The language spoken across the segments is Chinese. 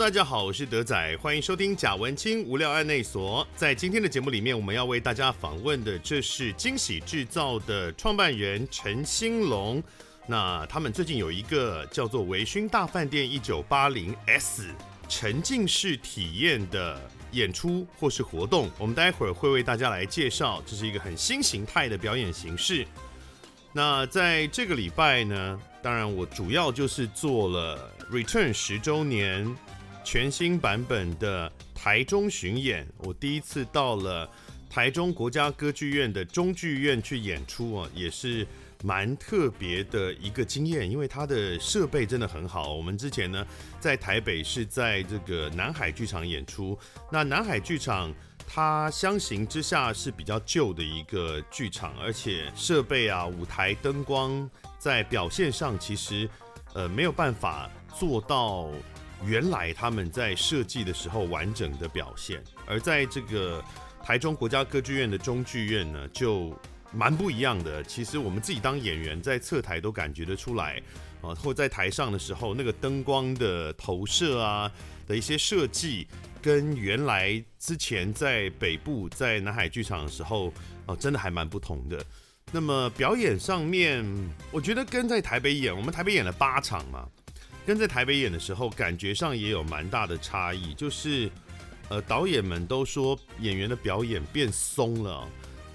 大家好，我是德仔，欢迎收听贾文清无聊案内所。在今天的节目里面，我们要为大家访问的，这是惊喜制造的创办人陈兴龙。那他们最近有一个叫做“微醺大饭店一九八零 S” 沉浸式体验的演出或是活动，我们待会儿会为大家来介绍。这是一个很新形态的表演形式。那在这个礼拜呢，当然我主要就是做了 Return 十周年全新版本的台中巡演。我第一次到了台中国家歌剧院的中剧院去演出啊，也是蛮特别的一个经验，因为它的设备真的很好。我们之前呢在台北是在这个南海剧场演出，那南海剧场。它相形之下是比较旧的一个剧场，而且设备啊、舞台灯光在表现上其实呃没有办法做到原来他们在设计的时候完整的表现。而在这个台中国家歌剧院的中剧院呢，就蛮不一样的。其实我们自己当演员在侧台都感觉得出来啊，或在台上的时候那个灯光的投射啊的一些设计。跟原来之前在北部在南海剧场的时候哦，真的还蛮不同的。那么表演上面，我觉得跟在台北演，我们台北演了八场嘛，跟在台北演的时候，感觉上也有蛮大的差异。就是呃，导演们都说演员的表演变松了，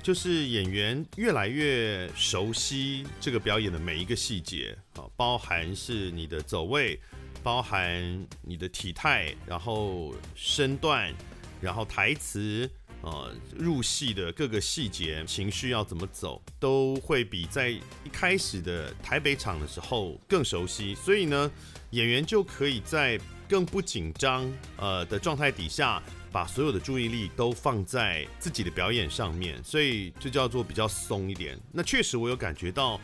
就是演员越来越熟悉这个表演的每一个细节啊，包含是你的走位。包含你的体态，然后身段，然后台词，呃，入戏的各个细节，情绪要怎么走，都会比在一开始的台北场的时候更熟悉。所以呢，演员就可以在更不紧张呃的状态底下，把所有的注意力都放在自己的表演上面，所以就叫做比较松一点。那确实我有感觉到。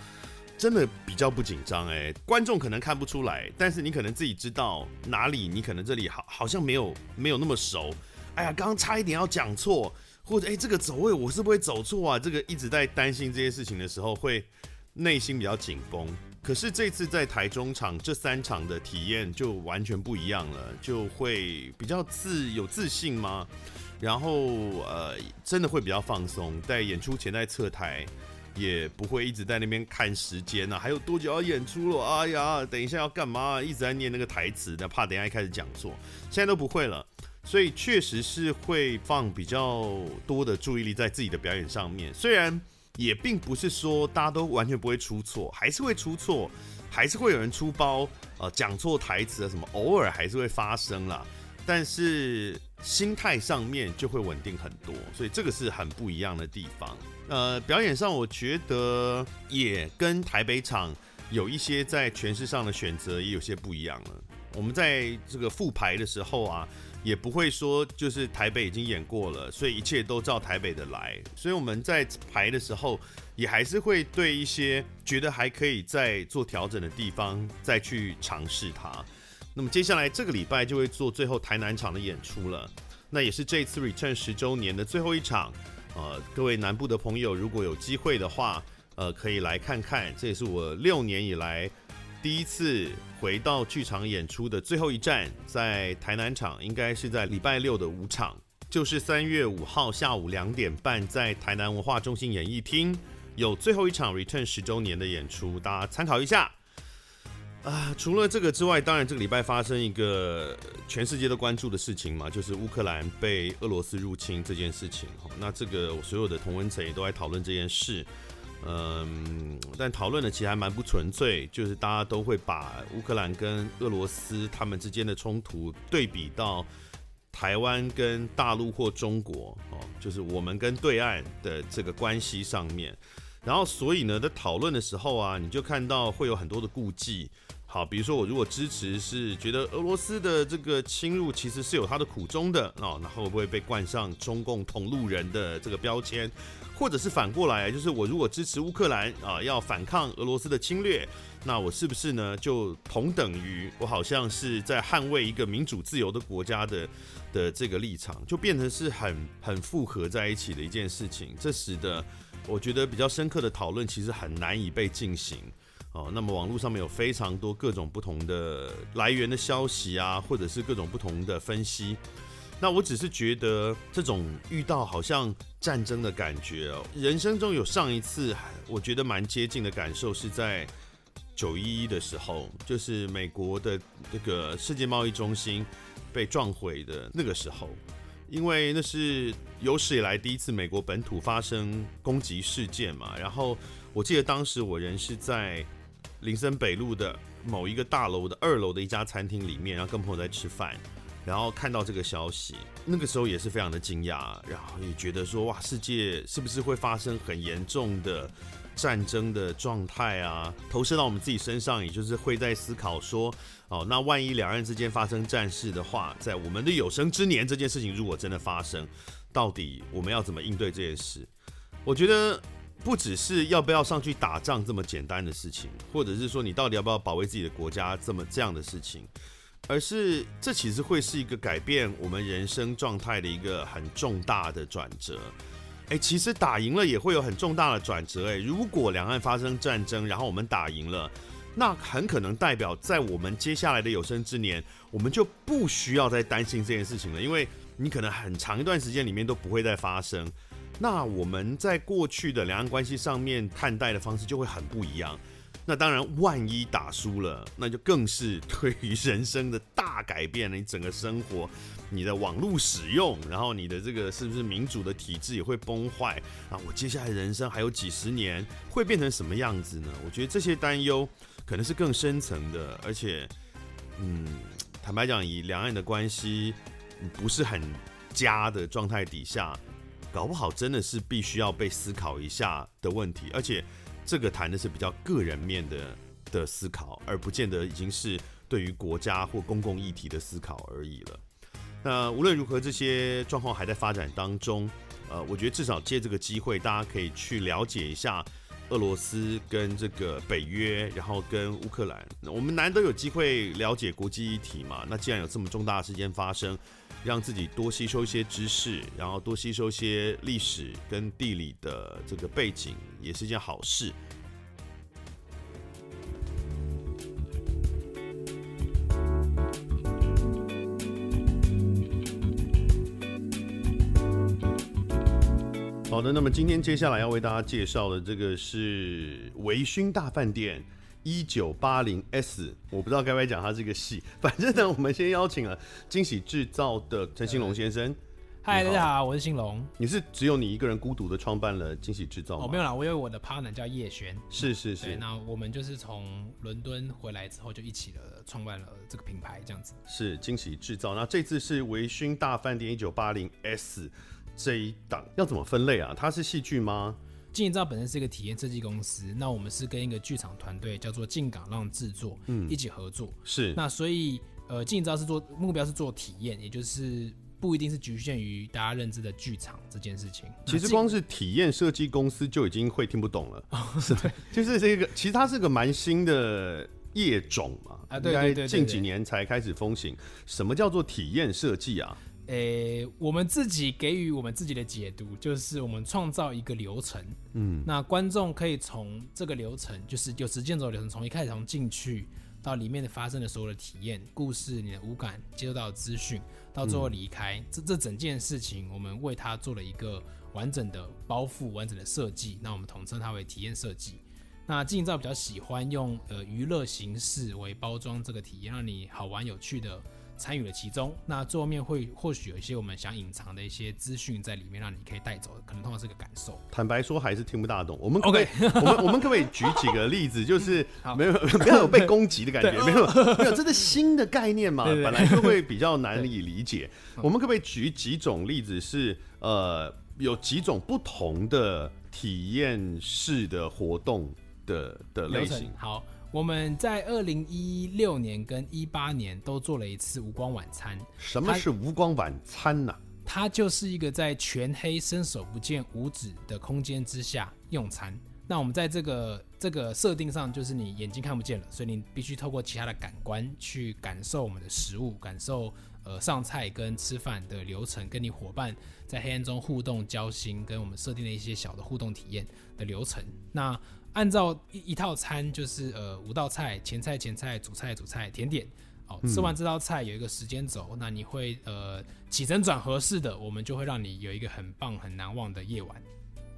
真的比较不紧张哎，观众可能看不出来，但是你可能自己知道哪里，你可能这里好好像没有没有那么熟。哎呀，刚刚差一点要讲错，或者哎这个走位我是不会走错啊？这个一直在担心这些事情的时候，会内心比较紧绷。可是这次在台中场这三场的体验就完全不一样了，就会比较自有自信吗？然后呃，真的会比较放松，在演出前在侧台。也不会一直在那边看时间呐、啊，还有多久要演出了？哎呀，等一下要干嘛？一直在念那个台词的，怕等下一开始讲错。现在都不会了，所以确实是会放比较多的注意力在自己的表演上面。虽然也并不是说大家都完全不会出错，还是会出错，还是会有人出包，呃，讲错台词啊什么，偶尔还是会发生啦。但是心态上面就会稳定很多，所以这个是很不一样的地方。呃，表演上我觉得也跟台北场有一些在诠释上的选择也有些不一样了。我们在这个复排的时候啊，也不会说就是台北已经演过了，所以一切都照台北的来。所以我们在排的时候，也还是会对一些觉得还可以再做调整的地方再去尝试它。那么接下来这个礼拜就会做最后台南场的演出了，那也是这次 Return 十周年的最后一场。呃，各位南部的朋友，如果有机会的话，呃，可以来看看。这也是我六年以来第一次回到剧场演出的最后一站，在台南场，应该是在礼拜六的五场，就是三月五号下午两点半，在台南文化中心演艺厅有最后一场 Return 十周年的演出，大家参考一下。啊，除了这个之外，当然这个礼拜发生一个全世界都关注的事情嘛，就是乌克兰被俄罗斯入侵这件事情。那这个我所有的同温层也都在讨论这件事，嗯，但讨论的其实还蛮不纯粹，就是大家都会把乌克兰跟俄罗斯他们之间的冲突对比到台湾跟大陆或中国哦，就是我们跟对岸的这个关系上面。然后所以呢，在讨论的时候啊，你就看到会有很多的顾忌。好，比如说我如果支持是觉得俄罗斯的这个侵入其实是有它的苦衷的哦，那会不会被冠上中共同路人的这个标签？或者是反过来，就是我如果支持乌克兰啊，要反抗俄罗斯的侵略，那我是不是呢就同等于我好像是在捍卫一个民主自由的国家的的这个立场，就变成是很很复合在一起的一件事情。这使得我觉得比较深刻的讨论其实很难以被进行。哦，那么网络上面有非常多各种不同的来源的消息啊，或者是各种不同的分析。那我只是觉得这种遇到好像战争的感觉哦，人生中有上一次我觉得蛮接近的感受是在九一一的时候，就是美国的这个世界贸易中心被撞毁的那个时候，因为那是有史以来第一次美国本土发生攻击事件嘛。然后我记得当时我人是在。林森北路的某一个大楼的二楼的一家餐厅里面，然后跟朋友在吃饭，然后看到这个消息，那个时候也是非常的惊讶，然后也觉得说哇，世界是不是会发生很严重的战争的状态啊？投射到我们自己身上，也就是会在思考说，哦，那万一两岸之间发生战事的话，在我们的有生之年，这件事情如果真的发生，到底我们要怎么应对这件事？我觉得。不只是要不要上去打仗这么简单的事情，或者是说你到底要不要保卫自己的国家这么这样的事情，而是这其实会是一个改变我们人生状态的一个很重大的转折。诶，其实打赢了也会有很重大的转折。诶，如果两岸发生战争，然后我们打赢了，那很可能代表在我们接下来的有生之年，我们就不需要再担心这件事情了，因为你可能很长一段时间里面都不会再发生。那我们在过去的两岸关系上面看待的方式就会很不一样。那当然，万一打输了，那就更是对于人生的大改变了。你整个生活，你的网络使用，然后你的这个是不是民主的体制也会崩坏啊？我接下来人生还有几十年会变成什么样子呢？我觉得这些担忧可能是更深层的，而且，嗯，坦白讲，以两岸的关系不是很佳的状态底下。搞不好真的是必须要被思考一下的问题，而且这个谈的是比较个人面的的思考，而不见得已经是对于国家或公共议题的思考而已了。那无论如何，这些状况还在发展当中。呃，我觉得至少借这个机会，大家可以去了解一下俄罗斯跟这个北约，然后跟乌克兰。我们难得有机会了解国际议题嘛，那既然有这么重大的事件发生，让自己多吸收一些知识，然后多吸收一些历史跟地理的这个背景，也是一件好事。好的，那么今天接下来要为大家介绍的这个是微醺大饭店。一九八零 S，我不知道该不该讲它这个戏，反正呢，我们先邀请了惊喜制造的陈兴龙先生。嗨，大家好，我是兴龙。你是只有你一个人孤独的创办了惊喜制造吗？哦，没有啦，我有我的 partner 叫叶璇。是是是。那我们就是从伦敦回来之后就一起了创办了这个品牌，这样子。是惊喜制造。那这次是维勋大饭店一九八零 S 这一档要怎么分类啊？它是戏剧吗？惊喜制造本身是一个体验设计公司，那我们是跟一个剧场团队叫做进港浪制作，嗯，一起合作。是，那所以呃，惊喜制造是做目标是做体验，也就是不一定是局限于大家认知的剧场这件事情。其实光是体验设计公司就已经会听不懂了，是对，就是这个，其实它是个蛮新的业种嘛，啊，对对对，近几年才开始风行。什么叫做体验设计啊？诶、欸，我们自己给予我们自己的解读，就是我们创造一个流程，嗯，那观众可以从这个流程，就是有时间走流程，从一开始从进去到里面的发生的所有的体验、故事、你的五感接受到的资讯，到最后离开，嗯、这这整件事情，我们为它做了一个完整的包覆、完整的设计，那我们统称它为体验设计。那惊喜制造比较喜欢用呃娱乐形式为包装这个体验，让你好玩有趣的。参与了其中，那最后面会或许有一些我们想隐藏的一些资讯在里面，让你可以带走的，可能通常是个感受。坦白说，还是听不大懂。我们可可，Okay. 我们我们可不可以举几个例子？就是 没有不要有被攻击的感觉，没有没有，这是新的概念嘛，本来就会比较难以理解。我们可不可以举几种例子是？是呃，有几种不同的体验式的活动的的类型？好。我们在二零一六年跟一八年都做了一次无光晚餐。什么是无光晚餐呢？它就是一个在全黑、伸手不见五指的空间之下用餐。那我们在这个这个设定上，就是你眼睛看不见了，所以你必须透过其他的感官去感受我们的食物，感受呃上菜跟吃饭的流程，跟你伙伴在黑暗中互动交心，跟我们设定的一些小的互动体验的流程。那按照一一套餐就是呃五道菜，前菜前菜主菜主菜甜点。哦，吃完这道菜有一个时间轴，嗯、那你会呃起承转合式的，我们就会让你有一个很棒很难忘的夜晚。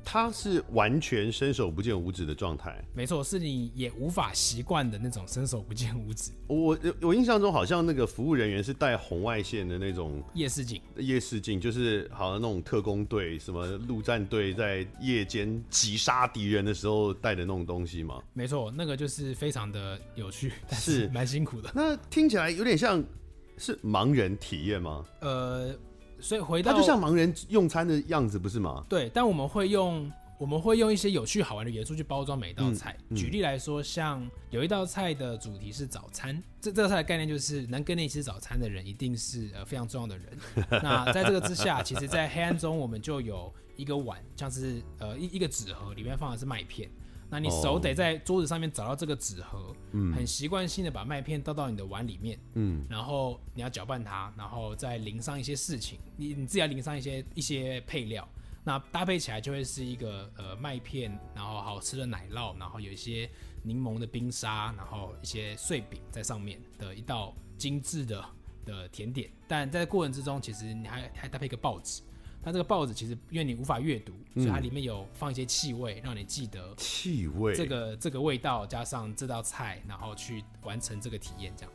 他是完全伸手不见五指的状态，没错，是你也无法习惯的那种伸手不见五指。我我印象中好像那个服务人员是带红外线的那种夜视镜，夜视镜就是好像那种特工队、什么陆战队在夜间击杀敌人的时候带的那种东西嘛。没错，那个就是非常的有趣，但是蛮辛苦的。那听起来有点像是盲人体验吗？呃。所以回到它就像盲人用餐的样子，不是吗？对，但我们会用我们会用一些有趣好玩的元素去包装每一道菜。嗯嗯、举例来说，像有一道菜的主题是早餐，这这道菜的概念就是能跟你吃早餐的人一定是呃非常重要的人。那在这个之下，其实，在黑暗中我们就有一个碗，像是呃一一个纸盒，里面放的是麦片。那你手得在桌子上面找到这个纸盒，嗯，很习惯性的把麦片倒到你的碗里面，嗯，然后你要搅拌它，然后再淋上一些事情，你你自己要淋上一些一些配料，那搭配起来就会是一个呃麦片，然后好吃的奶酪，然后有一些柠檬的冰沙，然后一些碎饼在上面的一道精致的的甜点，但在过程之中，其实你还还搭配一个报纸。它这个报纸其实因为你无法阅读，所以它里面有放一些气味，让你记得气味这个这个味道，加上这道菜，然后去完成这个体验。这样，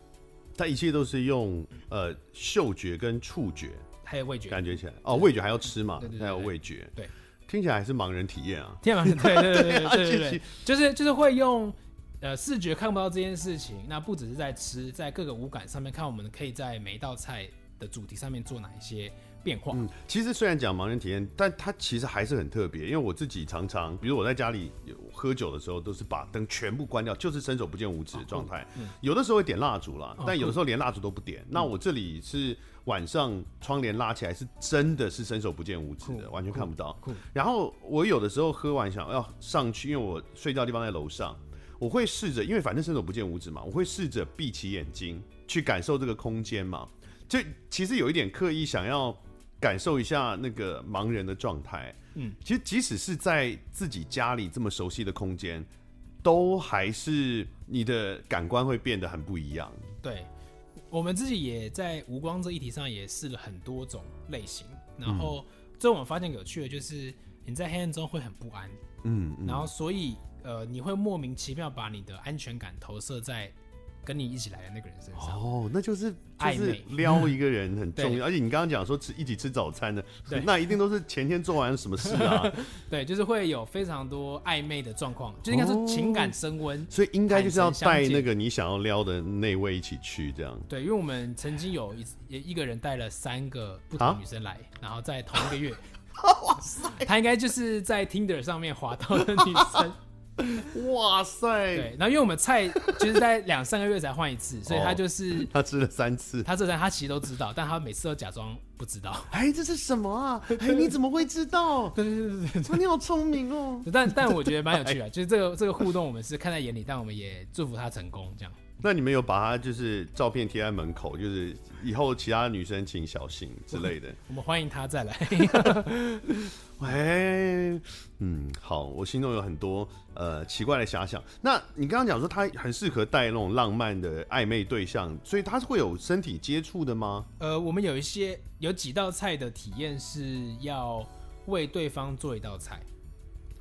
它一切都是用呃嗅觉跟触觉，还有味觉，感觉起来哦，味觉还要吃嘛，对对对，还有味觉，对，听起来还是盲人体验啊，听起来对对对对对对对，就是就是会用呃视觉看不到这件事情，那不只是在吃，在各个五感上面看，我们可以在每一道菜的主题上面做哪一些。变化。嗯，其实虽然讲盲人体验，但它其实还是很特别。因为我自己常常，比如我在家里有喝酒的时候，都是把灯全部关掉，就是伸手不见五指的状态。有的时候会点蜡烛啦，但有的时候连蜡烛都不点。那我这里是晚上窗帘拉起来，是真的是伸手不见五指的，完全看不到。然后我有的时候喝完想要上去，因为我睡觉的地方在楼上，我会试着，因为反正伸手不见五指嘛，我会试着闭起眼睛去感受这个空间嘛。就其实有一点刻意想要。感受一下那个盲人的状态，嗯，其实即使是在自己家里这么熟悉的空间，都还是你的感官会变得很不一样。对，我们自己也在无光这议题上也试了很多种类型，然后最后我们发现有趣的就是你在黑暗中会很不安，嗯，嗯，然后所以呃你会莫名其妙把你的安全感投射在。跟你一起来的那个人身上哦，那就是就是撩一个人很重要，而且你刚刚讲说吃一起吃早餐的，那一定都是前天做完什么事啊？对，就是会有非常多暧昧的状况，就应该是情感升温，所以应该就是要带那个你想要撩的那位一起去这样。对，因为我们曾经有一一个人带了三个不同女生来，然后在同一个月，哇塞，他应该就是在 Tinder 上面滑到的女生。哇塞！对，然后因为我们菜就是在两三个月才换一次，所以他就是 他吃了三次，他这三他其实都知道，但他每次都假装不知道。哎，这是什么啊？哎，你怎么会知道？对对对对，你好聪明哦！但但我觉得蛮有趣的，就是这个这个互动，我们是看在眼里，但我们也祝福他成功这样。那你们有把他就是照片贴在门口，就是以后其他女生请小心之类的。我们欢迎他再来。喂，嗯，好，我心中有很多呃奇怪的遐想。那你刚刚讲说他很适合带那种浪漫的暧昧对象，所以他是会有身体接触的吗？呃，我们有一些有几道菜的体验是要为对方做一道菜，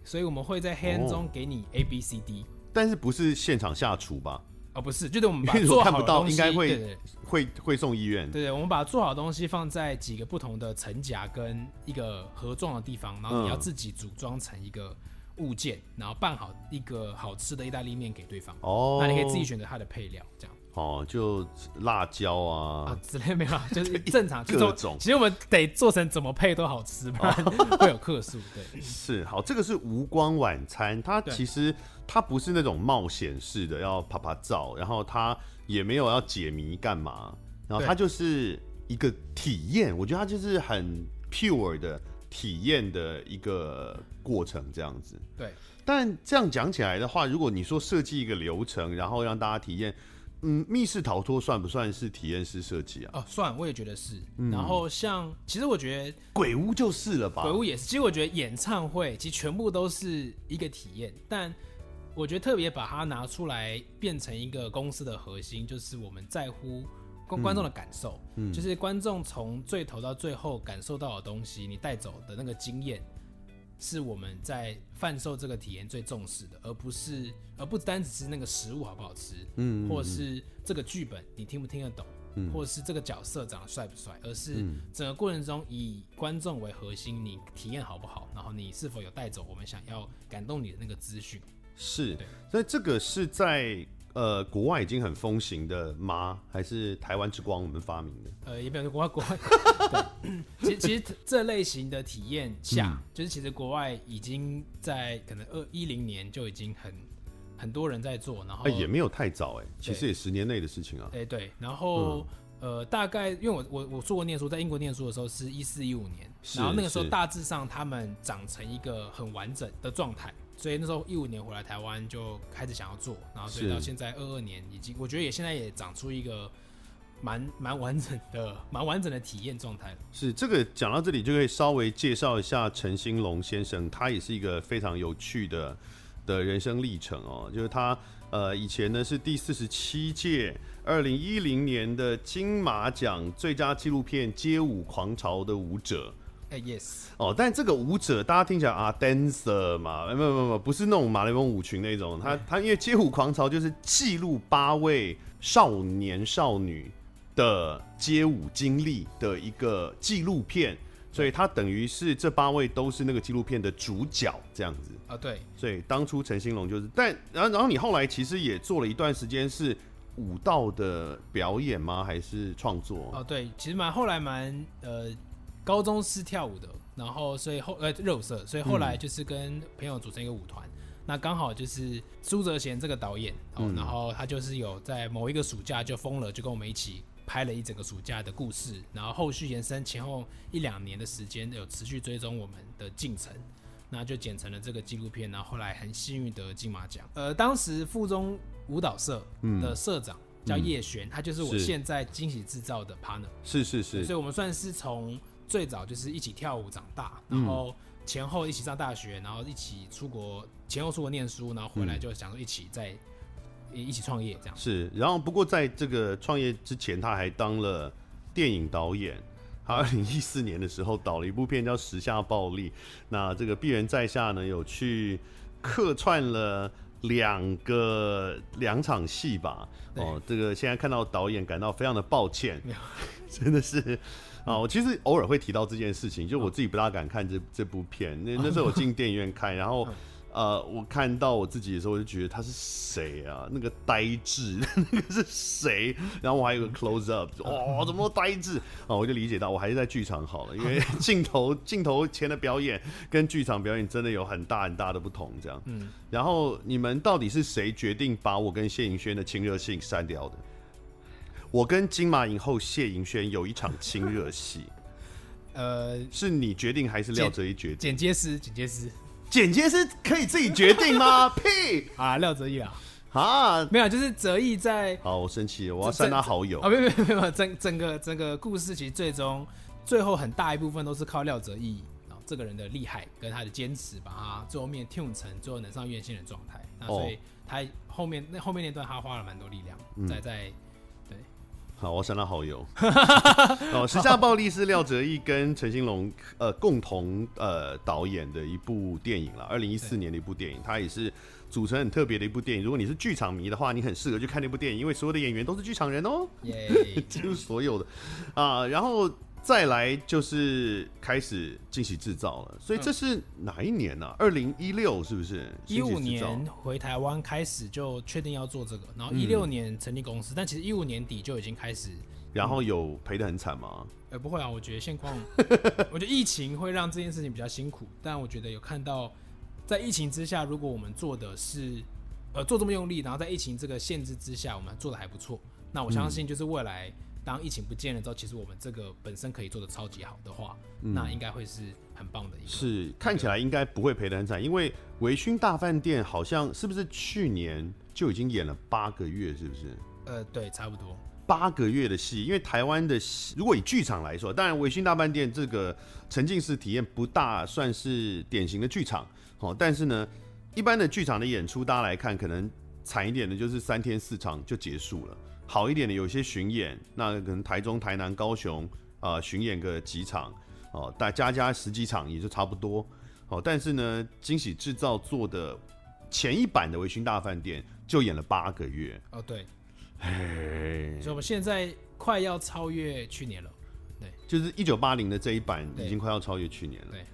所以我们会在黑暗中给你 A B C D，哦，但是不是现场下厨吧？哦，不是，就是我们把 做好的东西，看到应该会对会会送医院。对对，我们把做好的东西放在几个不同的层夹跟一个盒状的地方，然后你要自己组装成一个物件，嗯、然后拌好一个好吃的意大利面给对方。哦，那你可以自己选择它的配料，这样。哦，就辣椒啊，啊之类没有，就是 正常各种。其实我们得做成怎么配都好吃，不然会有克数。对，是好，这个是无光晚餐，它其实。它不是那种冒险式的要啪啪照，然后它也没有要解谜干嘛，然后它就是一个体验，我觉得它就是很 pure 的体验的一个过程这样子。对，但这样讲起来的话，如果你说设计一个流程，然后让大家体验，嗯，密室逃脱算不算是体验式设计啊？哦，算，我也觉得是。嗯、然后像，其实我觉得鬼屋就是了吧？鬼屋也是。其实我觉得演唱会其实全部都是一个体验，但。我觉得特别把它拿出来变成一个公司的核心，就是我们在乎观观众的感受，嗯，就是观众从最头到最后感受到的东西，你带走的那个经验。是我们在贩售这个体验最重视的，而不是，而不单只是那个食物好不好吃，嗯，或者是这个剧本你听不听得懂，嗯，或者是这个角色长得帅不帅，而是整个过程中以观众为核心，你体验好不好，然后你是否有带走我们想要感动你的那个资讯，是，所以这个是在。呃，国外已经很风行的吗？还是台湾之光我们发明的？呃，也表示国外国外。对，其实其实这类型的体验下，嗯，就是其实国外已经在可能二一零年就已经很很多人在做，然后，欸，也没有太早哎，其实也十年内的事情啊。哎对，然后，嗯，呃，大概因为我我我做过念书，在英国念书的时候是一四一五年，然后那个时候大致上他们长成一个很完整的状态。所以那时候一五年回来台湾就开始想要做，然后所以到现在二二年已经，我觉得也现在也长出一个蛮蛮完整的、蛮完整的体验状态了。是这个讲到这里就可以稍微介绍一下陈兴龙先生，他也是一个非常有趣的的人生历程哦。就是他呃以前呢是第四十七届二零一零年的金马奖最佳纪录片《街舞狂潮》的舞者。哎、hey，yes，哦，但这个舞者大家听起来啊，dancer 嘛，没有没有没有，不是那种马来蒙舞群那种，他他因为街舞狂潮就是记录八位少年少女的街舞经历的一个纪录片，所以他等于是这八位都是那个纪录片的主角这样子啊，对，所以当初陈兴龙就是，但然后然后你后来其实也做了一段时间是舞蹈的表演吗？还是创作？哦，对，其实蛮后来蛮呃。高中是跳舞的，然后所以后呃热舞社，所以后来就是跟朋友组成一个舞团。嗯、那刚好就是苏泽贤这个导演，嗯，然后他就是有在某一个暑假就疯了，就跟我们一起拍了一整个暑假的故事。然后后续延伸前后一两年的时间，有持续追踪我们的进程，那就剪成了这个纪录片。然后后来很幸运得金马奖。呃，当时附中舞蹈社的社长叫叶璇，嗯，他就是我现在惊喜制造的 partner。是是是，所以我们算是从。最早就是一起跳舞长大，然后前后一起上大学，然后一起出国，前后出国念书，然后回来就想说一起在一起创业这样。是，然后不过在这个创业之前，他还当了电影导演。他二零一四年的时候导了一部片叫《时下暴力》，那这个鄙人在下呢有去客串了两个两场戏吧。哦，这个现在看到导演感到非常的抱歉，真的是。啊，我其实偶尔会提到这件事情，就我自己不大敢看这这部片。那那时候我进电影院看，然后呃，我看到我自己的时候，我就觉得他是谁啊？那个呆滞，那个是谁？然后我还有个 close up，哦，怎么那么呆滞？啊，我就理解到我还是在剧场好了，因为 镜头镜头前的表演跟剧场表演真的有很大很大的不同。这样，嗯。然后你们到底是谁决定把我跟谢颖轩的亲热性删掉的？我跟金马影后谢盈萱有一场亲热戏，呃，是你决定还是廖哲一决定？剪接师，剪接师，剪接师可以自己决定吗？屁啊，廖哲一啊，啊，没有，就是哲一在。好，我生气了，我要删他好友啊！没有没有没有，整整个整个故事其实最终最后很大一部分都是靠廖哲一这个人的厉害跟他的坚持，把他最后面 tune 成最后能上院线的状态。那所以他后面那后面那段他花了蛮多力量在在。好，我删他好友。哦，时下暴力是廖哲毅跟陈兴龙呃共同呃导演的一部电影了，二零一四年的一部电影，它也是组成很特别的一部电影。如果你是剧场迷的话，你很适合去看那部电影，因为所有的演员都是剧场人哦，几乎所有的啊，然后。再来就是开始进行制造了，所以这是哪一年呢？啊？二零一六是不是？一五年回台湾开始就确定要做这个，然后一六年成立公司，嗯、但其实一五年底就已经开始。然后有赔的很惨吗？呃、欸，不会啊，我觉得现况，我觉得疫情会让这件事情比较辛苦，但我觉得有看到在疫情之下，如果我们做的是呃做这么用力，然后在疫情这个限制之下，我们做的还不错，那我相信就是未来。当疫情不见了之后，其实我们这个本身可以做的超级好的话，嗯、那应该会是很棒的一个。是看起来应该不会赔得很惨，因为《维勋大饭店》好像是不是去年就已经演了八个月，是不是？呃，对，差不多八个月的戏。因为台湾的戏，如果以剧场来说，当然《维新大饭店》这个沉浸式体验不大算是典型的剧场，好，但是呢。一般的剧场的演出，大家来看，可能惨一点的就是三天四场就结束了；好一点的，有些巡演，那可能台中、台南、高雄啊、呃、巡演个几场哦，大加加十几场也就差不多。哦，但是呢，惊喜制造做的前一版的《微醺大饭店》就演了八个月。哦，对，嘿，所以我们现在快要超越去年了。对，就是一九八零的这一版已经快要超越去年了。对。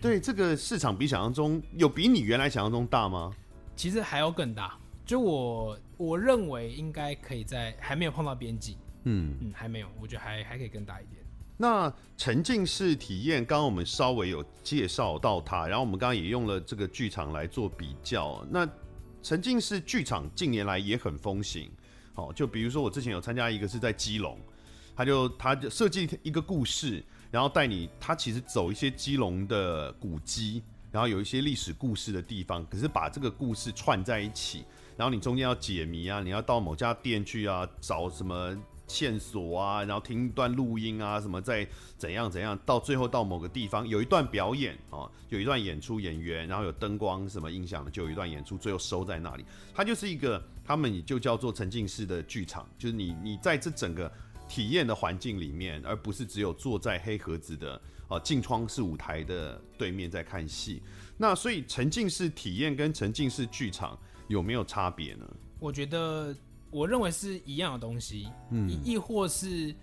对，这个市场比想象中有比你原来想象中大吗？其实还要更大。就我我认为应该可以在还没有碰到边际。嗯嗯，还没有，我觉得还还可以更大一点。那沉浸式体验，刚刚我们稍微有介绍到它，然后我们刚刚也用了这个剧场来做比较。那沉浸式剧场近年来也很风行。好，就比如说我之前有参加一个是在基隆，他就他就设计一个故事。然后带你，他其实走一些基隆的古迹，然后有一些历史故事的地方，可是把这个故事串在一起，然后你中间要解谜啊，你要到某家店去啊，找什么线索啊，然后听一段录音啊，什么再怎样怎样，到最后到某个地方有一段表演啊，有一段演出演员，然后有灯光什么音响的，就有一段演出，最后收在那里。它就是一个，他们就叫做沉浸式的剧场，就是你你在这整个。体验的环境里面，而不是只有坐在黑盒子的啊镜窗式舞台的对面在看戏。那所以沉浸式体验跟沉浸式剧场有没有差别呢？我觉得我认为是一样的东西，嗯，亦或是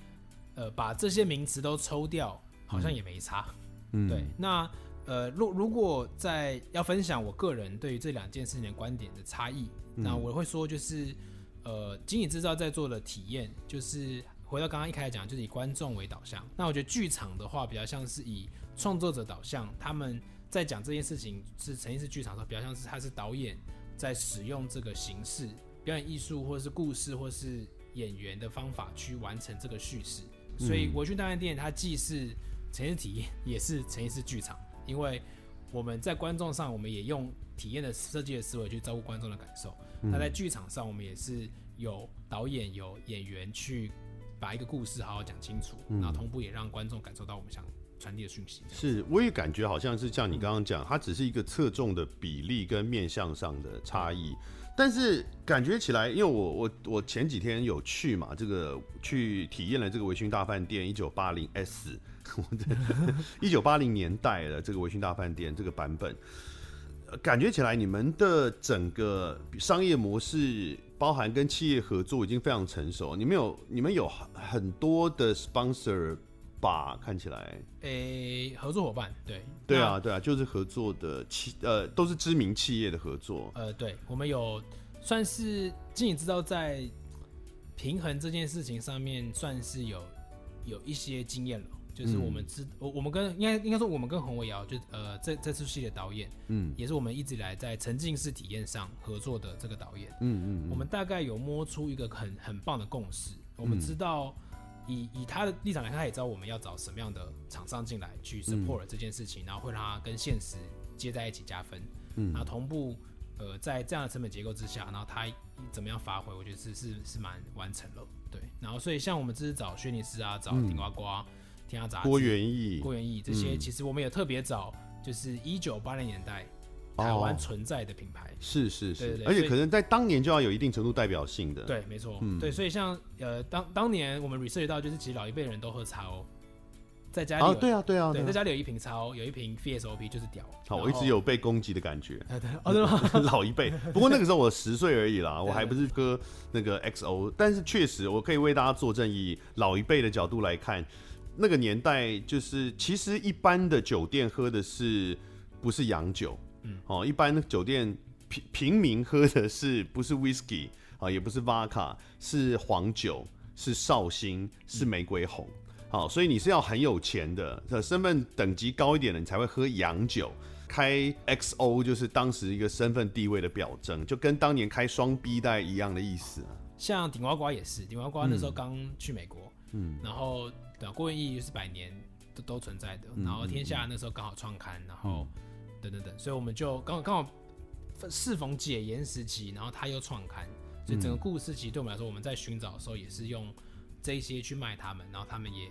呃把这些名词都抽掉，好像也没差。嗯，对。那呃，如如果在要分享我个人对于这两件事情的观点的差异，嗯，那我会说就是呃，惊喜制造在做的体验就是。回到刚刚一开始讲，就是以观众为导向。那我觉得剧场的话，比较像是以创作者导向。他们在讲这件事情是沉浸式剧场的时候，比较像是他是导演在使用这个形式、表演艺术，或者是故事，或是演员的方法去完成这个叙事。所以，国军大饭店它既是沉浸式体验，也是沉浸式剧场。因为我们在观众上，我们也用体验的设计的思维去照顾观众的感受。那在剧场上，我们也是有导演、有演员去。把一个故事好好讲清楚，然后同步也让观众感受到我们想传递的讯息。是，我也感觉好像是像你刚刚讲，它只是一个侧重的比例跟面向上的差异，但是感觉起来，因为我我我前几天有去嘛，这个去体验了这个微醺大饭店一九八零 S，我的一九八零年代的这个微醺大饭店这个版本。感觉起来，你们的整个商业模式，包含跟企业合作，已经非常成熟。你们有你们有很多的 sponsor 吧？看起来，诶、欸，合作伙伴，对，对啊，对啊，就是合作的企，呃，都是知名企业的合作。呃，对，我们有算是经理知道在平衡这件事情上面，算是有有一些经验了。就是我们知我、嗯、我们跟应该应该说我们跟洪伟尧就呃这这次戏的导演，嗯，也是我们一直以来在沉浸式体验上合作的这个导演，嗯嗯，嗯，我们大概有摸出一个很很棒的共识。我们知道以以他的立场来看，他也知道我们要找什么样的厂商进来去 support 这件事情，然后会让他跟现实接在一起加分，嗯，然后同步呃在这样的成本结构之下，然后他怎么样发挥，我觉得是是是蛮完成了，对。然后所以像我们这次找轩尼斯啊，找顶呱呱。天下杂志、郭元义、郭元义这些，其实我们也特别找，就是一九八零年代台湾存在的品牌，哦、是是是，对对对，而且可能在当年就要有一定程度代表性的。对，没错、嗯，对，所以像呃当当年我们 research 到，就是其实老一辈人都喝茶哦，在家里、哦，对啊对啊，对，在家里有一瓶茶哦，有一瓶 VSOP 就是屌。好，我一直有被攻击的感觉。哦，对吗？老一辈，不过那个时候我十岁而已啦，我还不是喝那个 XO，但是确实我可以为大家作证，以老一辈的角度来看。那个年代就是，其实一般的酒店喝的是不是洋酒？嗯，哦，一般的酒店平平民喝的是不是 whisky 啊，也不是 vodka，是黄酒，是绍兴，是玫瑰红。好，所以你是要很有钱的，身份等级高一点的，你才会喝洋酒。开 XO 就是当时一个身份地位的表征，就跟当年开双 B 带一样的意思。像顶呱呱也是，顶呱呱那时候刚去美国，嗯，然后。对啊，郭元义是百年都都存在的，然后天下那时候刚好创刊，然后等等等，所以我们就刚刚好适逢解严时期，然后他又创刊，所以整个故事其实对我们来说，我们在寻找的时候也是用这些去卖他们，然后他们也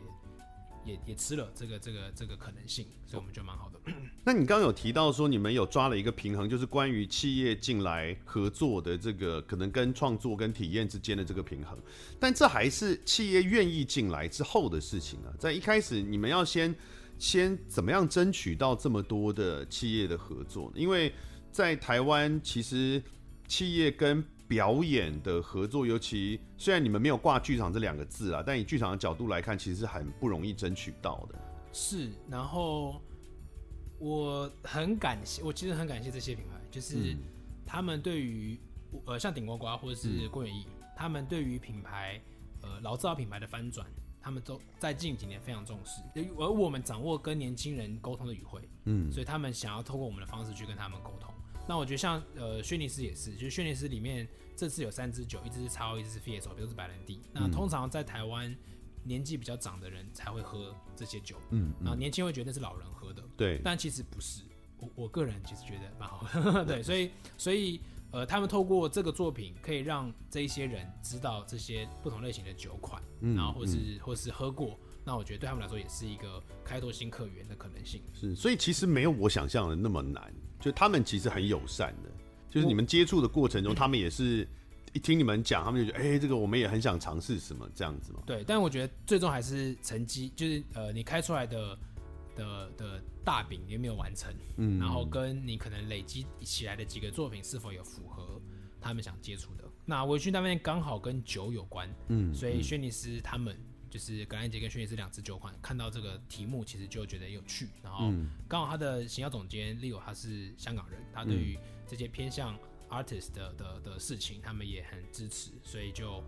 也也吃了这个这个这个可能性，所以我们就蛮好的。那你刚刚有提到说你们有抓了一个平衡，就是关于企业进来合作的这个可能跟创作跟体验之间的这个平衡，但这还是企业愿意进来之后的事情啊。在一开始，你们要先先怎么样争取到这么多的企业的合作？因为在台湾，其实企业跟表演的合作，尤其虽然你们没有挂剧场这两个字啊，但以剧场的角度来看，其实是很不容易争取到的。是，然后我很感谢，我其实很感谢这些品牌，就是他们对于呃像顶呱呱或者是郭元义，嗯、他们对于品牌呃老字号品牌的翻转，他们都在近几年非常重视，而我们掌握跟年轻人沟通的语汇，嗯，所以他们想要透过我们的方式去跟他们沟通。那我觉得像呃轩尼诗也是，就是轩尼诗里面这次有三支酒，一支是 XO，一支是 Fiesole，都是白兰地。那通常在台湾年纪比较长的人才会喝这些酒，嗯，然后年轻会觉得那是老人喝的，对，但其实不是。我我个人其实觉得蛮好喝，对，所以所以呃，他们透过这个作品可以让这一些人知道这些不同类型的酒款，嗯然后或是或是喝过，那我觉得对他们来说也是一个开拓新客源的可能性。是，所以其实没有我想象的那么难。就他们其实很友善的，就是你们接触的过程中，他们也是一听你们讲，他们就觉得，哎，这个我们也很想尝试什么这样子嘛。对，但我觉得最终还是成绩，就是呃，你开出来的的的大饼有没有完成，嗯，然后跟你可能累积起来的几个作品是否有符合他们想接触的。那微醺那边刚好跟酒有关，嗯，所以轩尼诗他们。就是格兰杰跟轩尼诗两支酒款，看到这个题目其实就觉得有趣。然后刚好他的行销总监 Leo 他是香港人，他对于这些偏向 artist 的的的事情，他们也很支持，所以就呃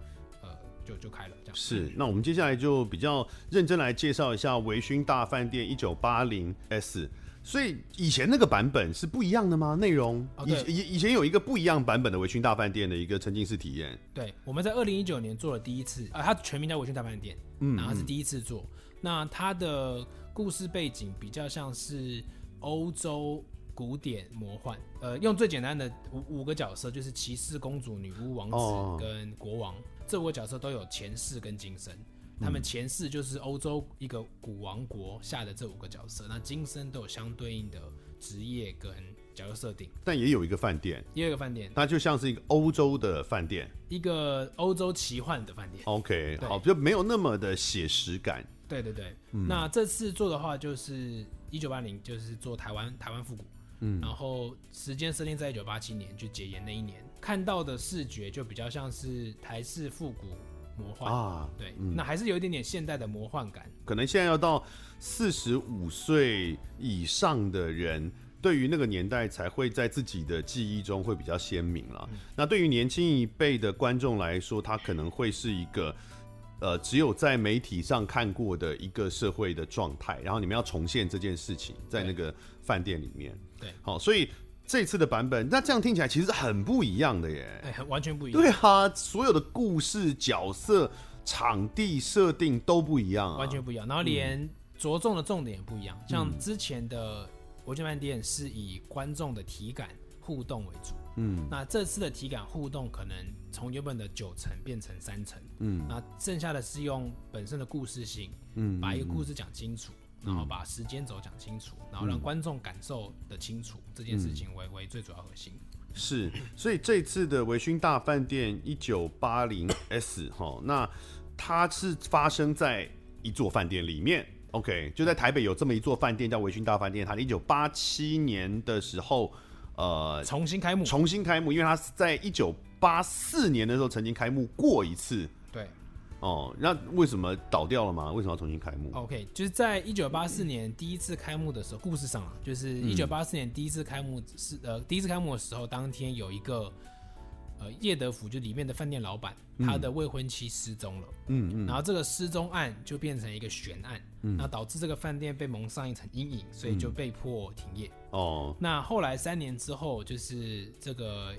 就就开了这样。是，那我们接下来就比较认真来介绍一下维勋大饭店一九八零 S。所以以前那个版本是不一样的吗？内容以以以前有一个不一样版本的维勋大饭店的一个沉浸式体验。对，我们在二零一九年做了第一次，啊，它全名叫维勋大饭店，嗯，然后是第一次做。那它的故事背景比较像是欧洲古典魔幻，呃，用最简单的五五个角色，就是骑士、公主、女巫、王子跟国王，这五个角色都有前世跟今生。他们前世就是欧洲一个古王国下的这五个角色，那今生都有相对应的职业跟角色设定。但也有一个饭店，也有一个饭店，它就像是一个欧洲的饭店，一个欧洲奇幻的饭店。OK，好，就没有那么的写实感。对对对，嗯、那这次做的话就是一九八零，就是做台湾台湾复古，嗯，然后时间设定在一九八七年，就解严那一年，看到的视觉就比较像是台式复古。魔幻啊，对，嗯、那还是有一点点现代的魔幻感。可能现在要到四十五岁以上的人，对于那个年代才会在自己的记忆中会比较鲜明了。嗯、那对于年轻一辈的观众来说，他可能会是一个呃，只有在媒体上看过的一个社会的状态。然后你们要重现这件事情，在那个饭店里面，对，好，所以。这次的版本，那这样听起来其实很不一样的耶，哎，完全不一样。对啊，所有的故事、角色、场地设定都不一样啊，完全不一样。然后连着重的重点也不一样。嗯、像之前的国际饭店是以观众的体感互动为主，嗯，那这次的体感互动可能从原本的九层变成三层，嗯，那剩下的是用本身的故事性，嗯，把一个故事讲清楚。然后把时间轴讲清楚，然后让观众感受的清楚，这件事情为为最主要核心。是，所以这次的维醺大饭店一九八零 S 哈，那它是发生在一座饭店里面。OK，就在台北有这么一座饭店叫维醺大饭店，它一九八七年的时候，呃，重新开幕，重新开幕，因为它是在一九八四年的时候曾经开幕过一次。对。哦，那为什么倒掉了吗？为什么要重新开幕？OK，就是在一九八四年第一次开幕的时候，故事上啊，就是一九八四年第一次开幕是呃第一次开幕的时候，当天有一个呃叶德福就里面的饭店老板，他的未婚妻失踪了，嗯嗯，然后这个失踪案就变成一个悬案，嗯，那导致这个饭店被蒙上一层阴影，所以就被迫停业。哦，那后来三年之后，就是这个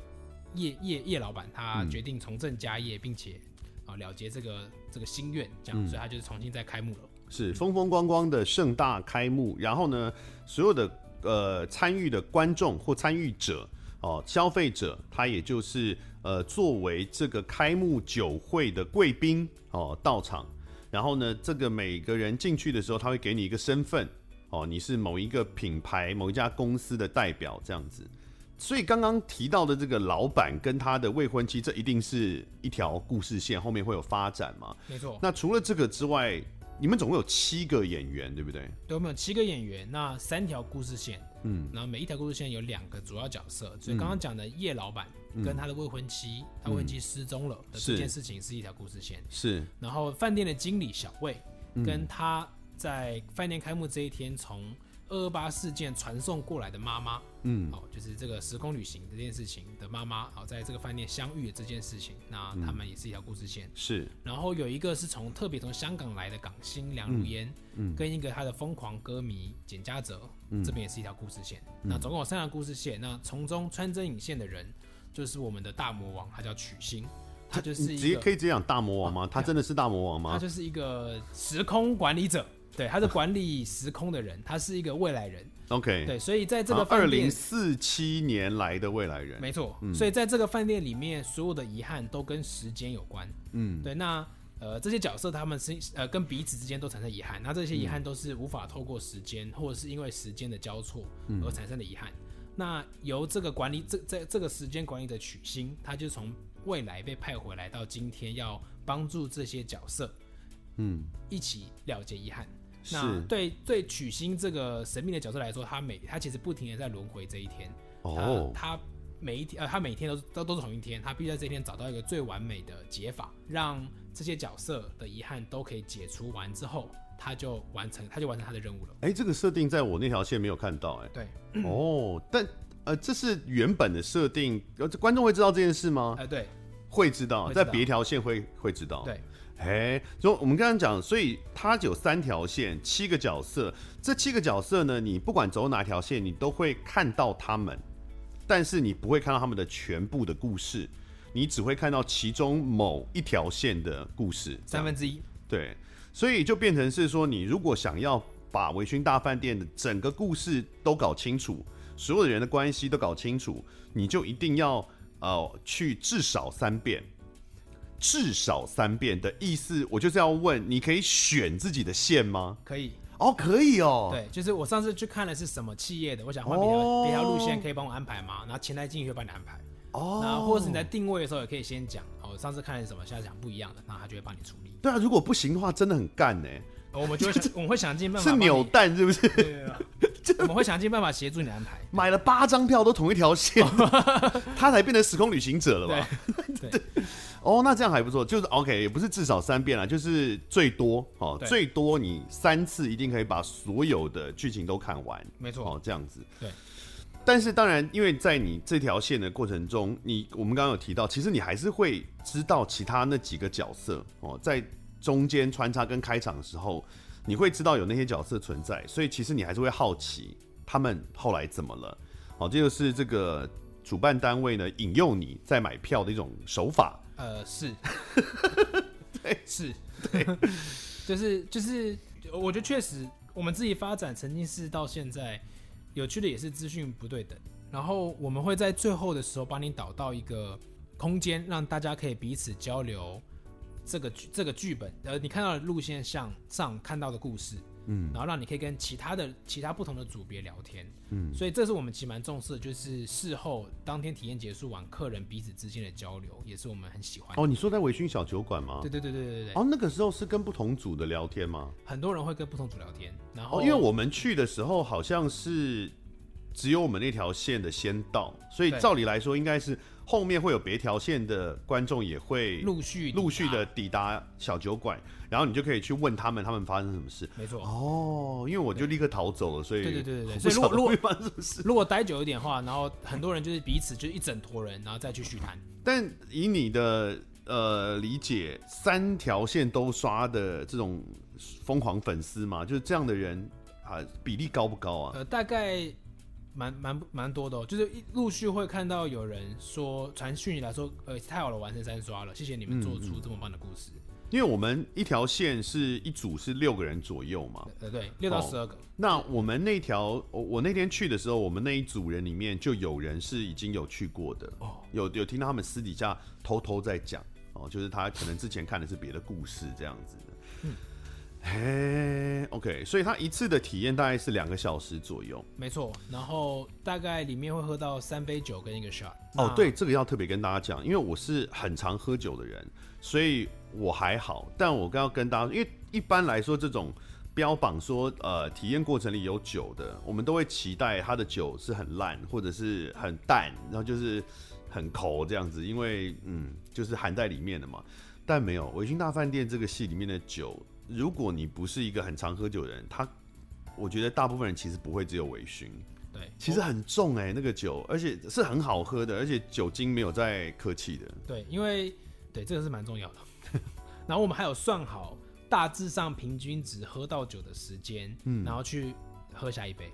叶叶叶老板他决定重振家业，并且啊。了结这个这个心愿，这样，嗯、所以他就是重新再开幕了。是风风光光的盛大开幕，然后呢，所有的呃参与的观众或参与者哦，消费者，他也就是呃作为这个开幕酒会的贵宾哦到场，然后呢，这个每个人进去的时候，他会给你一个身份哦，你是某一个品牌、某一家公司的代表这样子。所以刚刚提到的这个老板跟他的未婚妻，这一定是一条故事线，后面会有发展嘛？没错。那除了这个之外，你们总共有七个演员，对不对？对，我们有七个演员，那三条故事线，嗯，然后每一条故事线有两个主要角色。所以刚刚讲的叶老板跟他的未婚妻，嗯、他未婚妻失踪了的这件事情是一条故事线。是。然后饭店的经理小魏，跟他在饭店开幕这一天从。二二八事件传送过来的妈妈，嗯，好，就是这个时空旅行这件事情的妈妈，好，在这个饭店相遇的这件事情，那他们也是一条故事线，是。然后有一个是从特别从香港来的港星梁如嫣，嗯，跟一个他的疯狂歌迷简家泽，嗯，这边也是一条故事线。那总共有三条故事线，那从中穿针引线的人就是我们的大魔王，他叫曲星，他就是直接可以直接讲大魔王吗？他真的是大魔王吗？他就是一个时空管理者。对，他是管理时空的人，他是一个未来人。OK，对，所以在这个二零四七年来的未来人，没错。嗯、所以在这个饭店里面，所有的遗憾都跟时间有关。嗯，对。那呃，这些角色他们是呃跟彼此之间都产生遗憾，那这些遗憾都是无法透过时间，或者是因为时间的交错而产生的遗憾。嗯、那由这个管理这在这个时间管理的取星，他就从未来被派回来到今天，要帮助这些角色，嗯，一起了结遗憾。那对对曲星这个神秘的角色来说，他每他其实不停的在轮回这一天。哦，他每一天呃，他每天都都都是同一天，他必须在这一天找到一个最完美的解法，让这些角色的遗憾都可以解除完之后，他就完成他就完成他的任务了。哎、欸，这个设定在我那条线没有看到、欸，哎。对。哦，但呃，这是原本的设定，呃，观众会知道这件事吗？哎、呃，对，会知道，在别条线会会知道。对。哎，就我们刚刚讲，所以它有三条线，七个角色。这七个角色呢，你不管走哪条线，你都会看到他们，但是你不会看到他们的全部的故事，你只会看到其中某一条线的故事，三分之一。对，所以就变成是说，你如果想要把微醺大饭店的整个故事都搞清楚，所有的人的关系都搞清楚，你就一定要呃去至少三遍。至少三遍的意思，我就是要问，你可以选自己的线吗？可以哦，可以哦。对，就是我上次去看的是什么企业的，我想换别条别条路线，可以帮我安排吗？然后前台经理会帮你安排。哦。然后或者是你在定位的时候也可以先讲，哦，上次看的是什么，下次讲不一样的，那他就会帮你处理。对啊，如果不行的话，真的很干呢。我们就会想，我们会想尽办法。是扭蛋是不是？对对对，我们会想尽办法协助你安排。买了八张票都同一条线，他才变成时空旅行者了吧？对。对哦，那这样还不错，就是 OK，也不是至少三遍啦，就是最多哦，最多你三次一定可以把所有的剧情都看完，没错，哦，这样子。对，但是当然，因为在你这条线的过程中，你我们刚刚有提到，其实你还是会知道其他那几个角色哦，在中间穿插跟开场的时候，你会知道有那些角色存在，所以其实你还是会好奇他们后来怎么了。好，这就是这个主办单位呢引诱你在买票的一种手法。呃，是，对，是，对，就是就是，我觉得确实，我们自己发展曾经是到现在，有趣的也是资讯不对等，然后我们会在最后的时候帮你导到一个空间，让大家可以彼此交流这个这个剧本，呃，你看到的路线像上看到的故事。嗯，然后让你可以跟其他的其他不同的组别聊天，嗯，所以这是我们其实蛮重视的，就是事后当天体验结束完，客人彼此之间的交流，也是我们很喜欢的。哦，你说在微醺小酒馆吗？对对对对对对。哦，那个时候是跟不同组的聊天吗？很多人会跟不同组聊天，然后、哦、因为我们去的时候好像是只有我们那条线的先到，所以照理来说应该是。后面会有别条线的观众也会陆续陆续的抵达小酒馆，然后你就可以去问他们，他们发生什么事。没错。哦，因为我就立刻逃走了，所以对对对对对。所以如果如果如果待久一点的话，然后很多人就是彼此就是一整坨人，然后再去续谈。但以你的呃理解，三条线都刷的这种疯狂粉丝嘛，就是这样的人啊，比例高不高啊？呃，大概。蛮蛮蛮多的哦，就是一陆续会看到有人说传讯来说，呃，太好了，完成三刷了，谢谢你们做出这么棒的故事。嗯嗯、因为我们一条线是一组是六个人左右嘛，对对，六到十二个。哦、那我们那条，我我那天去的时候，我们那一组人里面就有人是已经有去过的，哦，有有听到他们私底下偷偷在讲，哦，就是他可能之前看的是别的故事这样子的。嗯，嘿，哦，OK，所以它一次的体验大概是两个小时左右。没错，然后大概里面会喝到三杯酒跟一个 shot。哦，对，这个要特别跟大家讲，因为我是很常喝酒的人，所以我还好。但我刚要跟大家，因为一般来说这种标榜说呃体验过程里有酒的，我们都会期待它的酒是很烂或者是很淡，然后就是很口这样子，因为嗯就是含在里面的嘛。但没有微醺大饭店这个戏里面的酒。如果你不是一个很常喝酒的人，他，我觉得大部分人其实不会只有微醺，对，其实很重哎、欸，那个酒，而且是很好喝的，而且酒精没有在客气的，对，因为对这个是蛮重要的。然后我们还有算好大致上平均值喝到酒的时间，嗯，然后去喝下一杯，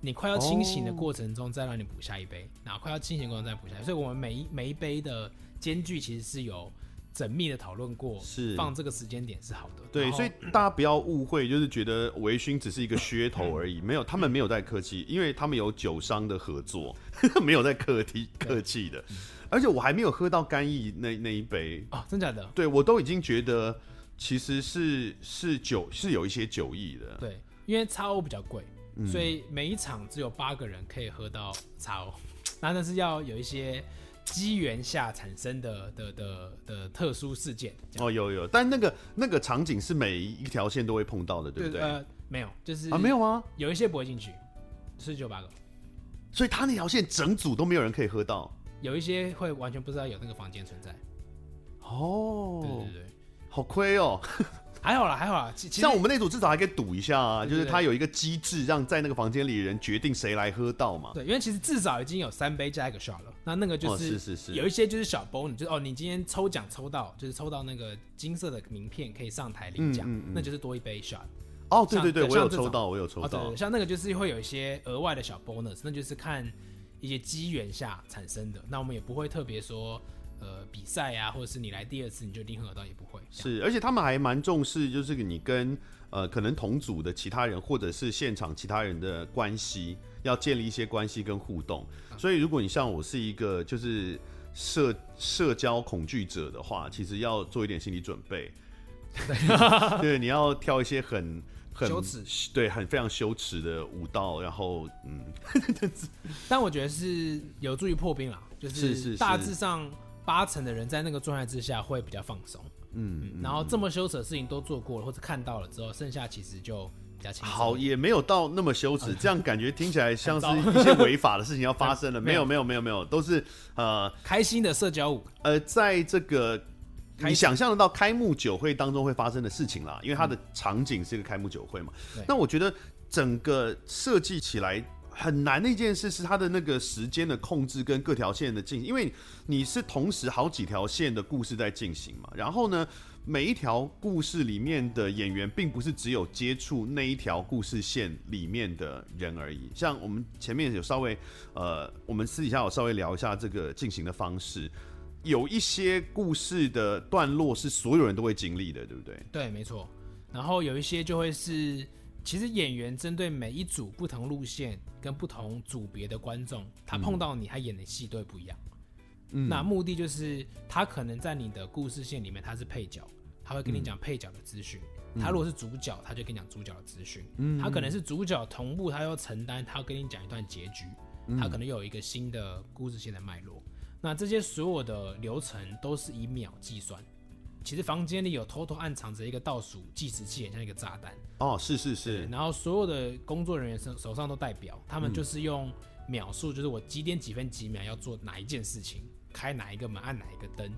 你快要清醒的过程中再让你补下一杯，哦、然后快要清醒的过程中再补下一杯，所以我们每一每一杯的间距其实是有。缜密的讨论过，是放这个时间点是好的。对，所以大家不要误会，就是觉得微醺只是一个噱头而已。没有，他们没有在客气，因为他们有酒商的合作，没有在客气客气的。而且我还没有喝到干邑那那一杯哦，真假的？对，我都已经觉得其实是是酒是有一些酒意的。对，因为 XO 比较贵，所以每一场只有八个人可以喝到 XO，那但是要有一些。机缘下产生的的的的特殊事件哦，有有，但那个那个场景是每一条线都会碰到的，对不对？呃，没有，就是啊，没有吗？有一些不会进去，是九八个，所以他那条线整组都没有人可以喝到，有一些会完全不知道有那个房间存在。哦，对对对，好亏哦。还好啦，还好啦。像我们那组至少还可以赌一下啊，就是他有一个机制，让在那个房间里的人决定谁来喝到嘛。对，因为其实至少已经有三杯加一个 shot 了。那那个就是，是是是，有一些就是小 bonus，就是哦，你今天抽奖抽到，就是抽到那个金色的名片可以上台领奖，那就是多一杯 shot。哦，对对对，我有抽到，我有抽到。像那个就是会有一些额外的小 bonus，那就是看一些机缘下产生的。那我们也不会特别说。呃，比赛啊，或者是你来第二次你就一定喝得到，也不会。是，而且他们还蛮重视，就是你跟呃可能同组的其他人，或者是现场其他人的关系，要建立一些关系跟互动。啊、所以如果你像我是一个就是社社交恐惧者的话，其实要做一点心理准备。对，对，你要跳一些很很羞耻，对，很非常羞耻的舞蹈，然后嗯，但我觉得是有助于破冰啦，就是大致上。八成的人在那个状态之下会比较放松，嗯，嗯，然后这么羞耻的事情都做过了或者看到了之后，剩下其实就比较轻松。好，也没有到那么羞耻，这样感觉听起来 像是一些违法的事情要发生了。没有，没有，没有，没有，都是呃开心的社交舞。呃，在这个你想象得到开幕酒会当中会发生的事情啦，因为它的场景是一个开幕酒会嘛。那我觉得整个设计起来。很难的一件事是它的那个时间的控制跟各条线的进行，因为你是同时好几条线的故事在进行嘛。然后呢，每一条故事里面的演员并不是只有接触那一条故事线里面的人而已。像我们前面有稍微呃，我们私底下有稍微聊一下这个进行的方式，有一些故事的段落是所有人都会经历的，对不对？对，没错。然后有一些就会是。其实演员针对每一组不同路线跟不同组别的观众，他碰到你，他演的戏都会不一样。嗯，那目的就是他可能在你的故事线里面他是配角，他会跟你讲配角的资讯；嗯，他如果是主角，他就跟你讲主角的资讯。嗯，他可能是主角同步，他要承担，他要跟你讲一段结局，他可能又有一个新的故事线的脉络。那这些所有的流程都是以秒计算。其实房间里有偷偷暗藏着一个倒数计时器，很像一个炸弹。哦，是是是。然后所有的工作人员手手上都代表，他们就是用秒数，就是我几点几分几秒要做哪一件事情，开哪一个门，按哪一个灯，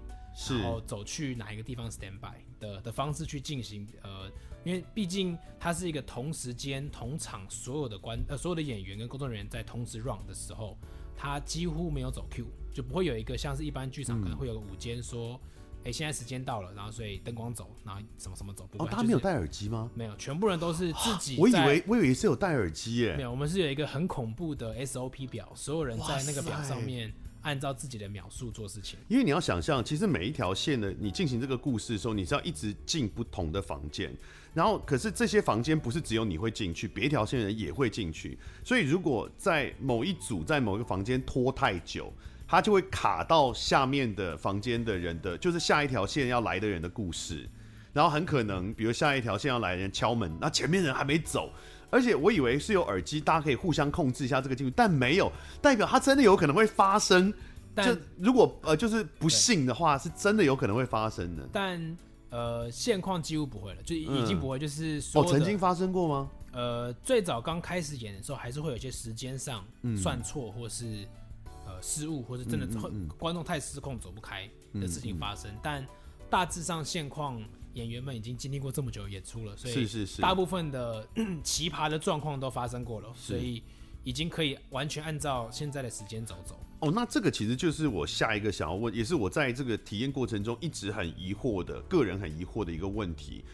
然后走去哪一个地方 stand by 的的方式去进行。呃，因为毕竟它是一个同时间同场所有的观呃所有的演员跟工作人员在同时 run 的时候，他几乎没有走 Q，就不会有一个像是一般剧场可能会有个午间说。哎、欸，现在时间到了，然后所以灯光走，然后什么什么走。不哦，他没有戴耳机吗？没有，全部人都是自己。我以为我以为是有戴耳机耶。没有，我们是有一个很恐怖的 SOP 表，所有人在那个表上面按照自己的秒数做事情。因为你要想象，其实每一条线的你进行这个故事的时候，你是要一直进不同的房间，然后可是这些房间不是只有你会进去，别条线的人也会进去。所以如果在某一组在某一个房间拖太久，他就会卡到下面的房间的人的，就是下一条线要来的人的故事，然后很可能比如下一条线要来人敲门，那前面人还没走，而且我以为是有耳机，大家可以互相控制一下这个进度，但没有，代表它真的有可能会发生。但就如果呃就是不幸的话，是真的有可能会发生的。但呃现况几乎不会了，就已经不会，就是哦，曾经发生过吗？呃，最早刚开始演的时候，还是会有一些时间上算错，或是、失误，或者真的观众太失控走不开的事情发生。但大致上现况，演员们已经经历过这么久的演出了，所以是是是，大部分的奇葩的状况都发生过了，所以已经可以完全按照现在的时间走走。哦，那这个其实就是我下一个想要问，也是我在这个体验过程中一直很疑惑的，个人很疑惑的一个问题。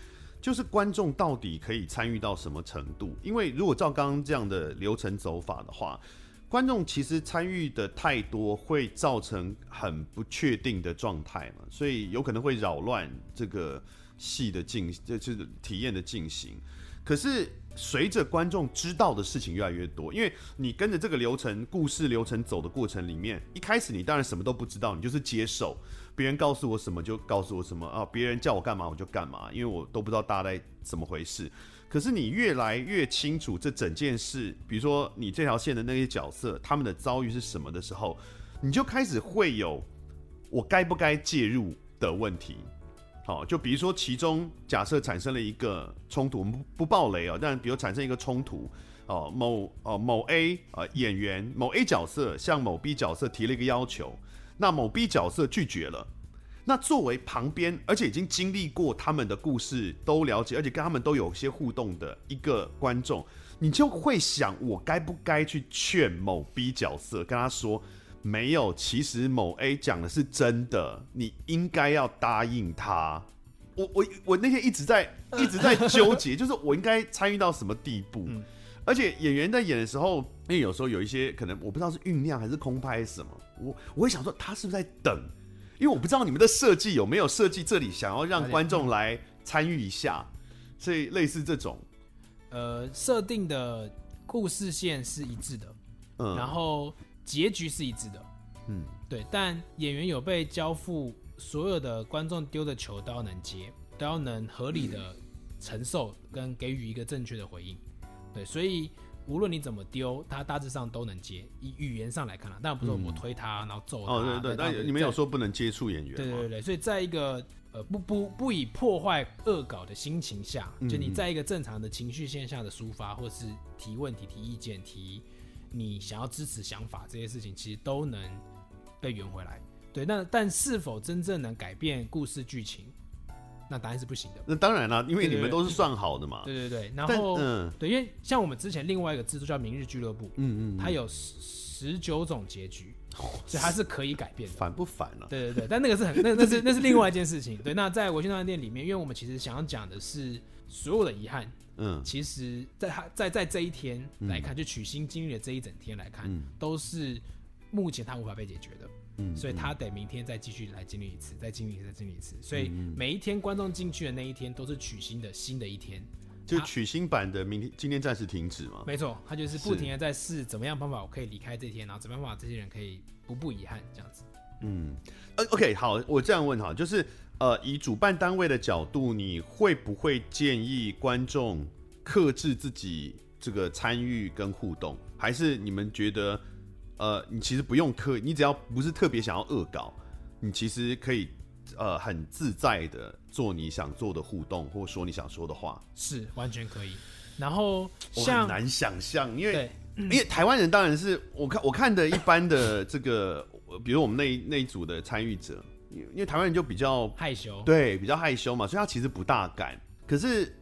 就是观众到底可以参与到什么程度？因为如果照刚刚这样的流程走法的话，观众其实参与的太多，会造成很不确定的状态嘛，所以有可能会扰乱这个戏的进，就是体验的进行。可是随着观众知道的事情越来越多，因为你跟着这个流程、故事流程走的过程里面，一开始你当然什么都不知道，你就是接受。别人告诉我什么就告诉我什么啊，别人叫我干嘛我就干嘛，因为我都不知道大概怎么回事。可是你越来越清楚这整件事，比如说你这条线的那些角色，他们的遭遇是什么的时候，你就开始会有我该不该介入的问题。好，就比如说其中假设产生了一个冲突，我们不不爆雷哦，但比如产生一个冲突哦，某哦某 A 啊演员某 A 角色向某 B 角色提了一个要求。那某 B 角色拒绝了，那作为旁边，而且已经经历过他们的故事，都了解，而且跟他们都有些互动的一个观众，你就会想，我该不该去劝某 B 角色，跟他说，没有，其实某 A 讲的是真的，你应该要答应他。我我我那天一直在一直在纠结，就是我应该参与到什么地步？而且演员在演的时候，因为有时候有一些可能我不知道是酝酿还是空拍什么，我我会想说他是不是在等？因为我不知道你们的设计有没有设计这里想要让观众来参与一下，所以类似这种，呃，设定的故事线是一致的，嗯，然后结局是一致的，嗯，对，但演员有被交付所有的观众丢的球都要能接，都要能合理的承受跟给予一个正确的回应。对，所以无论你怎么丢，他大致上都能接。以语言上来看啊，当然不是我推他，嗯、然后揍他。哦，对对，但你们有说不能接触演员。对对对，所以在一个呃不不不以破坏恶搞的心情下，就你在一个正常的情绪线下的抒发，或是提问题、提意见、提你想要支持想法这些事情，其实都能被圆回来。对，那但是否真正能改变故事剧情？那答案是不行的。那当然啦，因为你们都是算好的嘛。对对对，然后嗯，对，因为像我们之前另外一个制作叫《明日俱乐部》，嗯嗯，它有十十九种结局，所以它是可以改变的。烦不烦了？对对对，但那个是很那那是那是另外一件事情。对，那在微醺大饭店里面，因为我们其实想要讲的是所有的遗憾，嗯，其实在他在在这一天来看，就取心经历的这一整天来看，都是目前他无法被解决的。所以他得明天再继续来经历一次，再经历一次，再经历一次。所以每一天观众进去的那一天都是取新的新的一天，就取新版的明天今天暂时停止嘛？没错，他就是不停的在试怎么样方法我可以离开这天，然后怎么样方法这些人可以不不遗憾这样子。嗯，呃，OK，好，我这样问哈，就是呃，以主办单位的角度，你会不会建议观众克制自己这个参与跟互动，还是你们觉得？呃，你其实不用刻意，你只要不是特别想要恶搞，你其实可以呃很自在的做你想做的互动，或说你想说的话，是完全可以。然后我很难想象，因为因为台湾人当然是我看我看的一般的这个，比如我们那那一组的参与者，因为台湾人就比较害羞，对，比较害羞嘛，所以他其实不大敢。可是。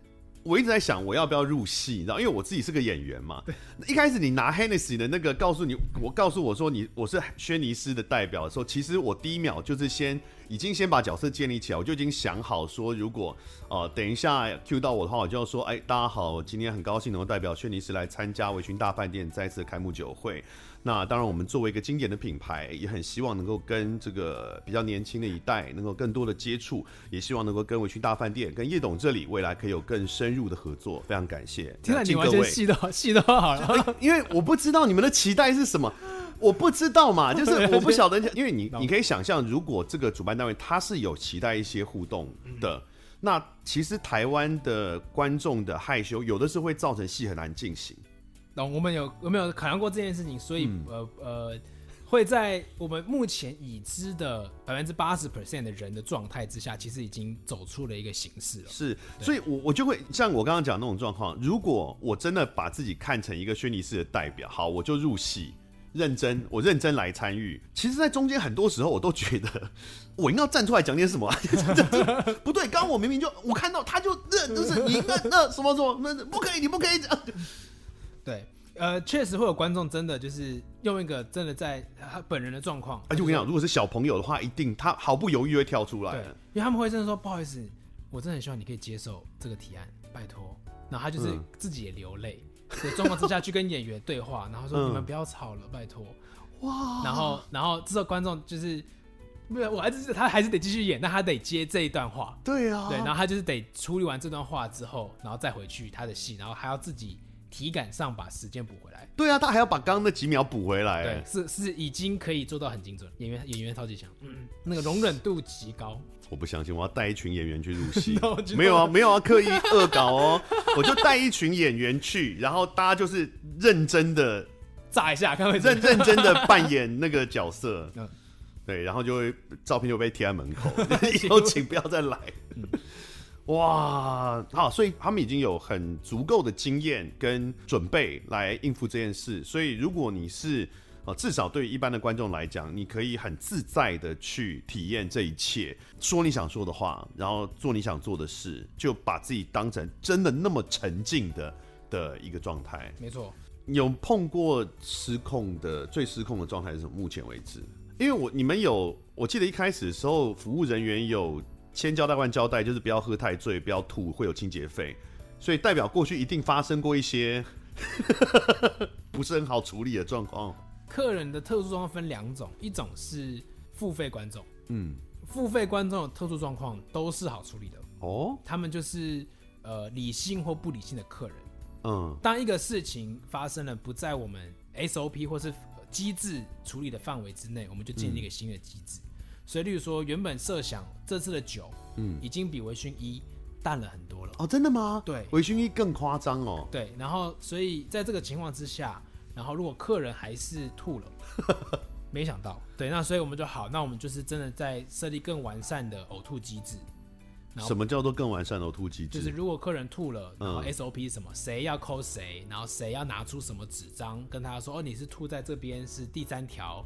我一直在想，我要不要入戏，你知道？因为我自己是个演员嘛。对一开始你拿 Hennessy 的那个告诉你，我告诉我说你我是轩尼诗的代表的时候，其实我第一秒就是先已经先把角色建立起来，我就已经想好说，如果呃等一下 cue 到我的话，我就要说，哎，大家好，今天很高兴能够代表轩尼诗来参加微醺大饭店再次开幕酒会。那当然，我们作为一个经典的品牌，也很希望能够跟这个比较年轻的一代能够更多的接触，也希望能够跟微醺大饭店、跟叶董这里未来可以有更深入的合作。非常感谢，听到你完全戏都戏都好了，因为我不知道你们的期待是什么，我不知道嘛，就是我不晓得，因为你 你可以想象，如果这个主办单位他是有期待一些互动的。那其实台湾的观众的害羞，有的时候会造成戏很难进行。那我们有有没有考量过这件事情？所以、嗯、呃呃，会在我们目前已知的百分之八十 percent 的人的状态之下，其实已经走出了一个形式了。是，所以我我就会像我刚刚讲那种状况，如果我真的把自己看成一个轩尼诗的代表，好，我就入戏。认真，我认真来参与。其实，在中间很多时候，我都觉得我应该要站出来讲点什么。不对，刚刚我明明就我看到他就那，就是你那那什么什么，那不可以，你不可以讲。对，呃，确实会有观众真的就是用一个真的在他本人的状况。而且我跟你讲，如果是小朋友的话，一定他毫不犹豫会跳出来。对，因为他们会真的说不好意思，我真的很希望你可以接受这个提案，拜托。然后他就是自己也流泪。嗯对，状况之下去跟演员对话，然后说：“你们不要吵了，嗯、拜托。”哇！然后，然后之后观众就是，没有，我还是他还是得继续演，但他得接这一段话。对啊，对，然后他就是得处理完这段话之后，然后再回去他的戏，然后还要自己体感上把时间补回来。对啊，他还要把刚刚那几秒补回来。对，是是已经可以做到很精准，演员演员超级强，嗯，那个容忍度极高。我不相信，我要带一群演员去入戏。没有啊，没有啊，刻意恶搞哦。我就带一群演员去，然后大家就是认真的炸一下，看会认认真的扮演那个角色。嗯，对，然后就会照片就被贴在门口，以后请不要再来。哇，好，所以他们已经有很足够的经验跟准备来应付这件事。所以如果你是至少对一般的观众来讲，你可以很自在的去体验这一切，说你想说的话，然后做你想做的事，就把自己当成真的那么沉浸的的一个状态。没错，有碰过失控的最失控的状态是什么？目前为止，因为我你们有，我记得一开始的时候，服务人员有千交代万交代，就是不要喝太醉，不要吐，会有清洁费，所以代表过去一定发生过一些 不是很好处理的状况。客人的特殊状况分两种，一种是付费观众，嗯，付费观众的特殊状况都是好处理的哦。他们就是呃理性或不理性的客人，嗯，当一个事情发生了不在我们 SOP 或是机制处理的范围之内，我们就建立一个新的机制。嗯、所以，例如说，原本设想这次的酒，嗯，已经比微醺一淡了很多了。哦，真的吗？对，微醺一更夸张哦。对，然后所以在这个情况之下。然后，如果客人还是吐了，没想到，对，那所以我们就好，那我们就是真的在设立更完善的呕吐机制。什么叫做更完善的呕吐机制？就是如果客人吐了，然后 SOP 是什么？谁要 call 谁？然后谁要拿出什么纸张跟他说？哦，你是吐在这边是第三条，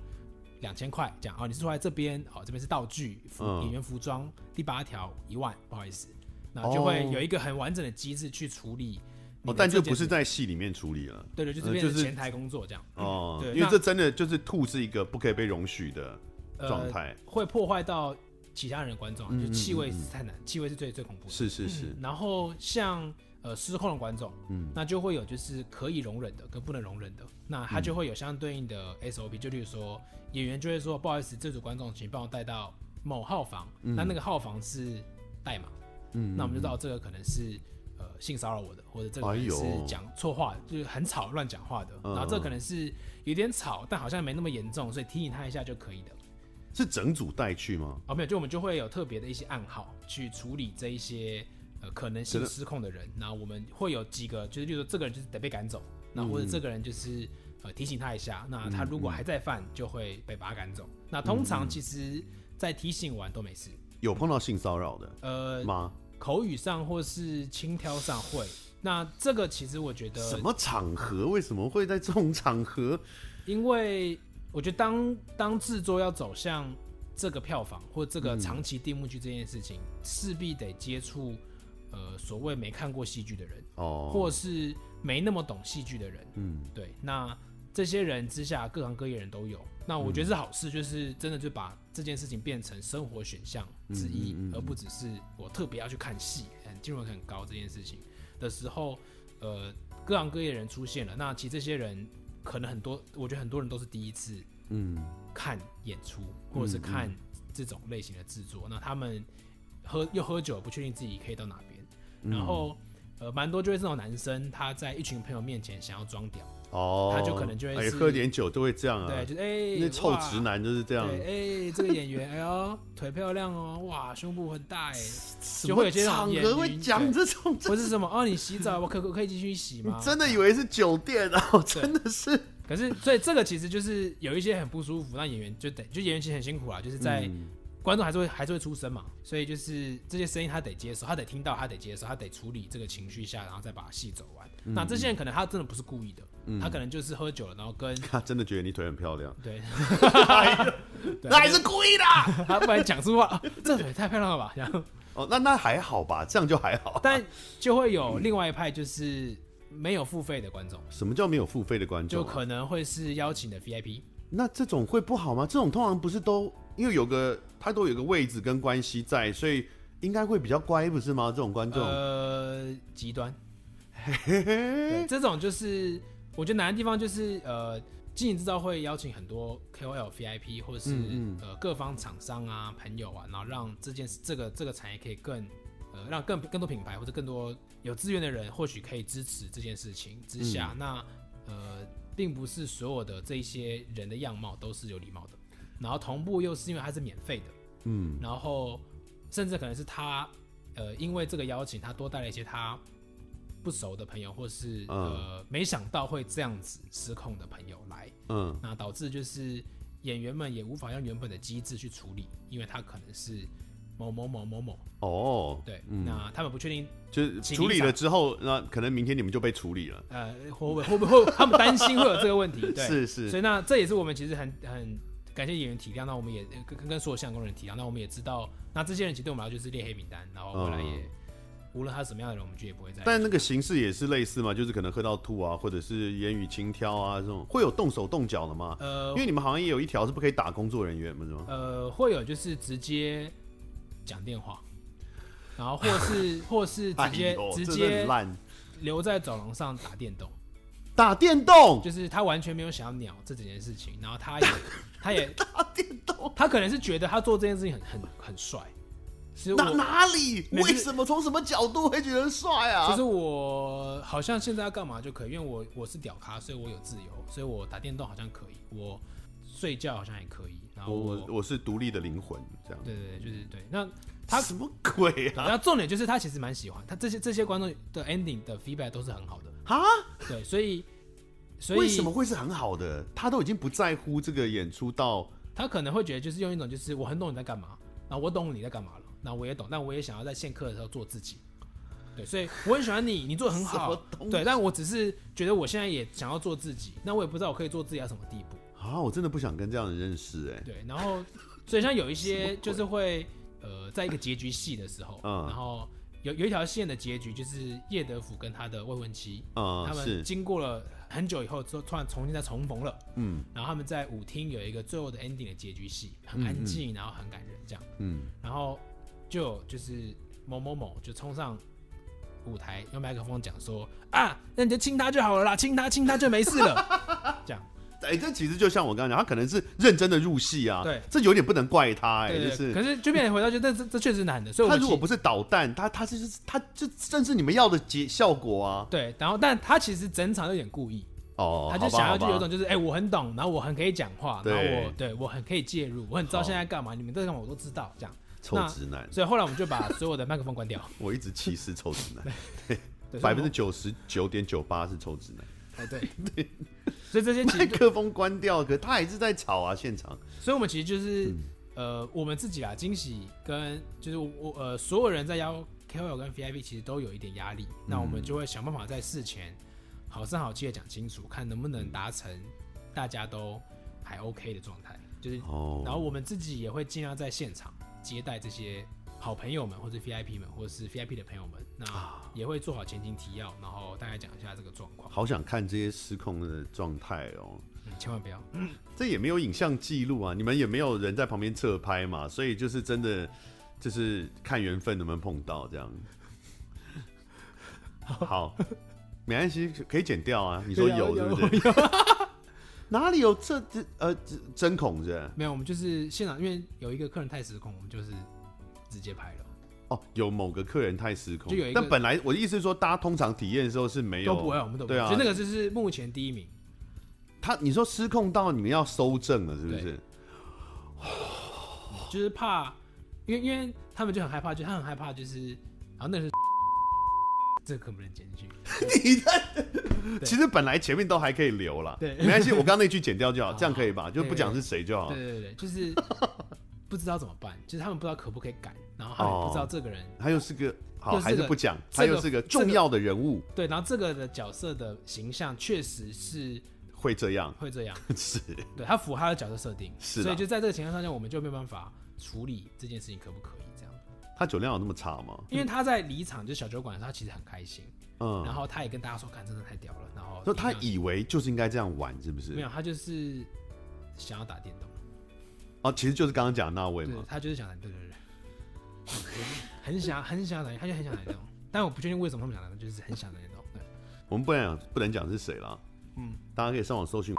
两千块这样。哦，你是吐在这边，哦，这边是道具服演员服装，第八条一万，不好意思，那就会有一个很完整的机制去处理。哦，但就不是在戏里面处理了，对对，就是变成前台工作这样。哦，对，因为这真的就是吐是一个不可以被容许的状态，会破坏到其他人的观众，就气味是太难，气味是最最恐怖的。是是是。然后像呃失控的观众，嗯，那就会有就是可以容忍的跟不能容忍的，那他就会有相对应的 SOP，就例如说演员就会说不好意思，这组观众请帮我带到某号房，那那个号房是代码，嗯，那我们就知道这个可能是呃。性骚扰我的，或者这个是讲错话，就是很吵乱讲话的。然后这可能是有点吵，但好像没那么严重，所以提醒他一下就可以的。是整组带去吗？哦，没有，就我们就会有特别的一些暗号去处理这一些呃可能性失控的人。然后我们会有几个，就是例如说这个人就是得被赶走，那或者这个人就是呃提醒他一下，那他如果还在犯，就会被把他赶走。那通常其实在提醒完都没事。有碰到性骚扰的呃吗？口语上或是轻佻上会，那这个其实我觉得什么场合为什么会在这种场合？因为我觉得当当制作要走向这个票房或这个长期定目剧这件事情，势、嗯、必得接触呃所谓没看过戏剧的人哦，或是没那么懂戏剧的人，嗯，对，那。这些人之下，各行各业人都有。那我觉得是好事，就是真的就把这件事情变成生活选项之一，而不只是我特别要去看戏，很进入很高这件事情的时候，呃，各行各业人出现了。那其实这些人可能很多，我觉得很多人都是第一次，嗯，看演出或者是看这种类型的制作。那他们喝又喝酒，不确定自己可以到哪边，然后呃，蛮多就是这种男生，他在一群朋友面前想要装屌。哦，他就可能就会哎，喝点酒都会这样啊，对，就是哎，那臭直男就是这样，哎，这个演员，哎呦，腿漂亮哦，哇，胸部很大，哎，就会有些场合会讲这种，不是什么哦，你洗澡，我可可可以继续洗吗？你真的以为是酒店啊？真的是，可是所以这个其实就是有一些很不舒服，那演员就得，就演员其实很辛苦啊，就是在。观众还是会还是会出声嘛，所以就是这些声音他得接受，他得听到，他得接受，他得处理这个情绪下，然后再把戏走完。嗯、那这些人可能他真的不是故意的，嗯、他可能就是喝酒了，然后跟 他真的觉得你腿很漂亮，对，对他还是故意的，他不然讲出话、啊，这腿太漂亮了吧？然后哦，那那还好吧，这样就还好。但就会有另外一派，就是没有付费的观众。什么叫没有付费的观众、啊？就可能会是邀请的 VIP。那这种会不好吗？这种通常不是都因为有个他都有个位置跟关系在，所以应该会比较乖，不是吗？这种观众呃极端，对，这种就是我觉得难的地方就是呃，经营制造会邀请很多 KOL VIP 或者是嗯嗯。呃各方厂商啊朋友啊，然后让这件事这个这个产业可以更呃让更更多品牌或者更多有资源的人或许可以支持这件事情之下，嗯、那呃。并不是所有的这一些人的样貌都是有礼貌的，然后同步又是因为它是免费的，嗯，然后甚至可能是他，呃，因为这个邀请，他多带了一些他不熟的朋友，或是呃没想到会这样子失控的朋友来，嗯，那导致就是演员们也无法用原本的机制去处理，因为他可能是。某某某某某哦，对，嗯、那他们不确定，就是处理了之后，那可能明天你们就被处理了。呃，会 不会会不会他们担心会有这个问题？对，是是。所以那这也是我们其实很很感谢演员体谅，那我们也跟跟所有相关人体谅，那我们也知道，那这些人其实对我们来说就是列黑名单，然后后来也、嗯、无论他是什么样的人，我们就也不会再。但那个形式也是类似嘛，就是可能喝到吐啊，或者是言语轻佻啊这种，会有动手动脚的吗？呃，因为你们好像也有一条是不可以打工作人员，不是吗？呃，会有就是直接。讲电话，然后或是 或是直接、哎、直接留在走廊上打电动，打电动就是他完全没有想要鸟这整件事情，然后他也 他也打电动，他可能是觉得他做这件事情很很很帅，哪哪里？为什么从什么角度会觉得帅啊？其实我好像现在要干嘛就可以，因为我我是屌咖，所以我有自由，所以我打电动好像可以，我睡觉好像也可以。然后我我是独立的灵魂，这样。对对对，就是对。那他什么鬼啊？然后重点就是他其实蛮喜欢他这些这些观众的 ending 的 feedback 都是很好的啊，对，所以所以为什么会是很好的？他都已经不在乎这个演出到，他可能会觉得就是用一种就是我很懂你在干嘛，然后我懂你在干嘛了，那我也懂，但我也想要在线课的时候做自己。对，所以我很喜欢你，你做的很好。对，但我只是觉得我现在也想要做自己，那我也不知道我可以做自己到什么地步。啊，我真的不想跟这样的人认识哎。对，然后所以像有一些 就是会呃，在一个结局戏的时候，嗯，然后有有一条线的结局就是叶德福跟他的未婚妻，嗯，他们经过了很久以后之后突然重新再重逢了，嗯，然后他们在舞厅有一个最后的 ending 的结局戏，很安静，然后很感人这样，嗯，然后就就是某某某就冲上舞台用麦克风讲说啊，那你就亲他就好了啦，亲他亲他就没事了，这样。哎、欸，这其实就像我刚刚讲，他可能是认真的入戏啊。对，这有点不能怪他、欸，哎，就是。可是就变回到就，这这这确实难的。所以，他如果不是导弹，他他是他就正是你们要的结效果啊。对，然后但他其实整场有点故意哦，他就想要就有种就是哎、欸，我很懂，然后我很可以讲话，然后我对我很可以介入，我很知道现在干嘛，你们在干嘛我都知道，这样。臭直男。所以后来我们就把所有的麦克风关掉。我一直歧视臭直男，对，百分之九十九点九八是臭直男。哎，对 对。所以这些麦克风关掉，可他还是在吵啊，现场。所以，我们其实就是、嗯、呃，我们自己啊，惊喜跟就是我呃，所有人在邀 KOL 跟 VIP 其实都有一点压力。嗯、那我们就会想办法在事前好声好气的讲清楚，看能不能达成大家都还 OK 的状态。就是，哦、然后我们自己也会尽量在现场接待这些。好朋友们，或者 VIP 们，或者是 VIP 的朋友们，那也会做好前情提要，然后大概讲一下这个状况。好想看这些失控的状态哦！嗯，千万不要，嗯，这也没有影像记录啊，你们也没有人在旁边侧拍嘛，所以就是真的就是看缘分能不能碰到这样。好，没关系，可以剪掉啊。你说有对不对？哪里有这这呃针孔是？没有，我们就是现场，因为有一个客人太失控，我们就是。直接拍了哦，有某个客人太失控，就有一个。但本来我的意思是说，大家通常体验的时候是没有，都不会，我们都不会。对啊，其实那个就是目前第一名。他你说失控到你们要收证了，是不是？就是怕，因为因为他们就很害怕，就他很害怕，就是然后那个是这个可不能剪进去。你的 其实本来前面都还可以留了，对，没关系，我刚刚那句剪掉就好，这样可以吧？就不讲是谁就好。对对对，就是。不知道怎么办，就是他们不知道可不可以改，然后他们不知道这个人，他又是个好还是不讲，他又是个重要的人物。对，然后这个的角色的形象确实是会这样，会这样，是对他符合他的角色设定，是，所以就在这个情况下，我们就没有办法处理这件事情，可不可以？他酒量有那么差吗？因为他在离场就小酒馆，他其实很开心，嗯，然后他也跟大家说，看真的太屌了，然后就他以为就是应该这样玩，是不是？没有，他就是想要打电动。哦，其实就是刚刚讲的那位嘛，他就是想打，对对对，很想很想打，他就很想来那种，但我不确定为什么他们想来，就是很想来那种。我们不能讲，不能讲是谁了，嗯，大家可以上网搜寻。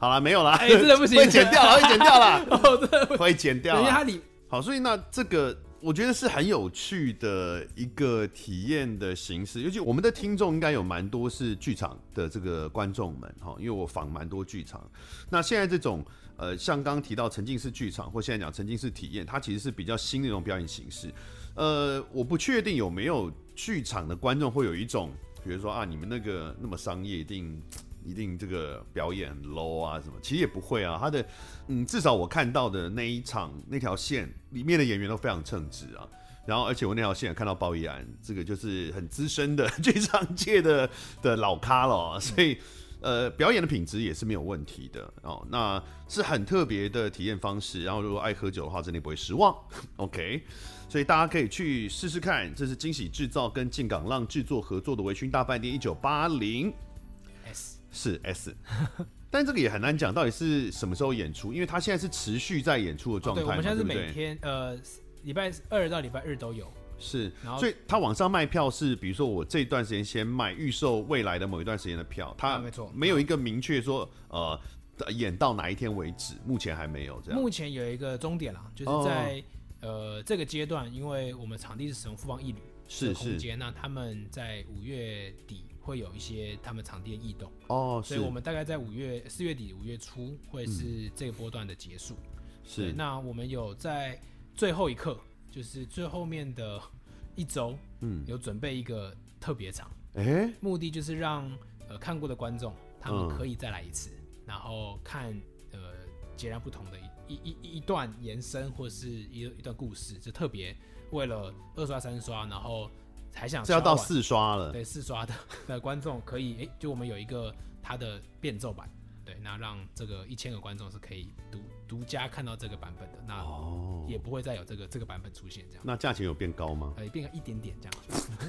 好了，没有了，哎，真的不行，会剪掉了，会剪掉了，哦，真的会剪掉。因为他里好，所以那这个。我觉得是很有趣的一个体验的形式，尤其我们的听众应该有蛮多是剧场的这个观众们哈，因为我访蛮多剧场。那现在这种呃，像刚提到沉浸式剧场或现在讲沉浸式体验，它其实是比较新的一种表演形式。呃，我不确定有没有剧场的观众会有一种，比如说啊，你们那个那么商业一定。一定这个表演很 low 啊什么？其实也不会啊。他的嗯，至少我看到的那一场那条线里面的演员都非常称职啊。然后，而且我那条线也看到鲍奕安，这个就是很资深的 剧场界的的老咖了。所以呃，表演的品质也是没有问题的哦。那是很特别的体验方式。然后，如果爱喝酒的话，真的不会失望。OK，所以大家可以去试试看。这是惊喜制造跟进港浪制作合作的微醺大饭店一九八零 S。是 S，但这个也很难讲到底是什么时候演出，因为他现在是持续在演出的状态。对，我们现在是每天呃礼拜二到礼拜日都有。是，所以他网上卖票是，比如说我这段时间先卖预售未来的某一段时间的票，他没错，没有一个明确说呃演到哪一天为止，目前还没有这样。目前有一个终点啦，就是在呃这个阶段，因为我们场地是使用富邦一旅是空间，那他们在五月底。会有一些他们场地的异动。哦，所以我们大概在五月四月底五月初会是这个波段的结束。是，那我们有在最后一刻，就是最后面的一周，嗯，有准备一个特别场，哎，目的就是让呃看过的观众他们可以再来一次，然后看呃截然不同的一一一一段延伸或是一一段故事，就特别为了二刷三刷，然后。还想这要到四刷了，对，四刷的 的观众可以，哎、欸，就我们有一个它的变奏版，对，那让这个一千个观众是可以独独家看到这个版本的，那也不会再有这个这个版本出现这样。那价钱有变高吗？呃，变个一点点这样，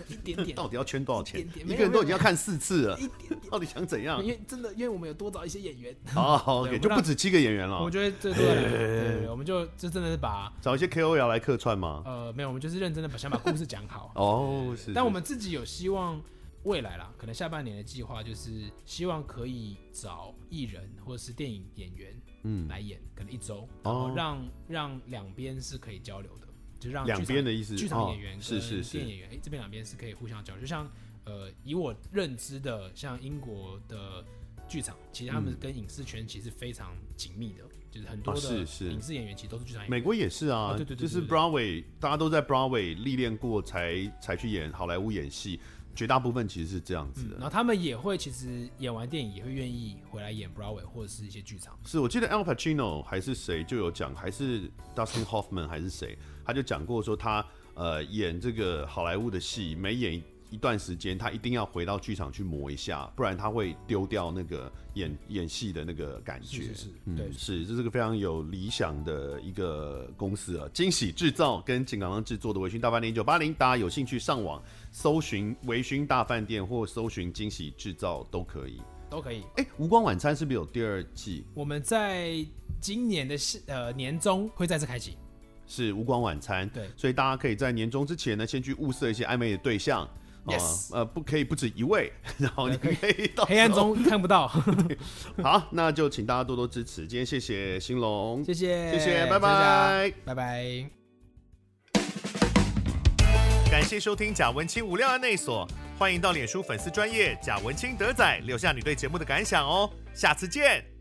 一点点。到底要圈多少钱？一点点，一个人都已经要看四次了，一点点。到底想怎样？因为真的，因为我们有多找一些演员，哦，OK，就不止七个演员了。我觉得这对，对，我们就就真的是把找一些 KOL 来客串吗？呃，没有，我们就是认真的把想把故事讲好。哦，是。但我们自己有希望。未来啦，可能下半年的计划就是希望可以找艺人或者是电影演员，嗯，来演，可能一周，然后让让两边是可以交流的，就让两边的意思，剧场演员跟电影演员，哎，这边两边是可以互相交流。就像呃，以我认知的，像英国的剧场，其实他们跟影视圈其实非常紧密的，就是很多的影视演员其实都是剧场演员。美国也是啊，对对对，就是 Broadway，大家都在 Broadway 历练过，才才去演好莱坞演戏。绝大部分其实是这样子的，嗯，然后他们也会其实演完电影也会愿意回来演 Broadway 或者是一些剧场。是我记得 Al Pacino 还是谁就有讲，还是 Dustin Hoffman 还是谁，他就讲过说他呃演这个好莱坞的戏，每演一段时间，他一定要回到剧场去磨一下，不然他会丢掉那个演演戏的那个感觉。是是，是，嗯，对，是这是个非常有理想的一个公司啊，惊喜制造跟进港浪制作的微醺大饭店一九八零，大家有兴趣上网搜寻微醺大饭店或搜寻惊喜制造都可以，都可以。哎、欸，无光晚餐是不是有第二季？我们在今年的呃年中会再次开启，是无光晚餐。对，所以大家可以在年终之前呢，先去物色一些暧昧的对象。Yes，呃，不可以不止一位，然后你可以到黑暗中看不到。好，那就请大家多多支持。今天谢谢兴隆，谢谢，谢谢，拜拜，拜拜。感谢收听贾文清无料案内所，欢迎到脸书粉丝专业贾文清德仔留下你对节目的感想哦，下次见。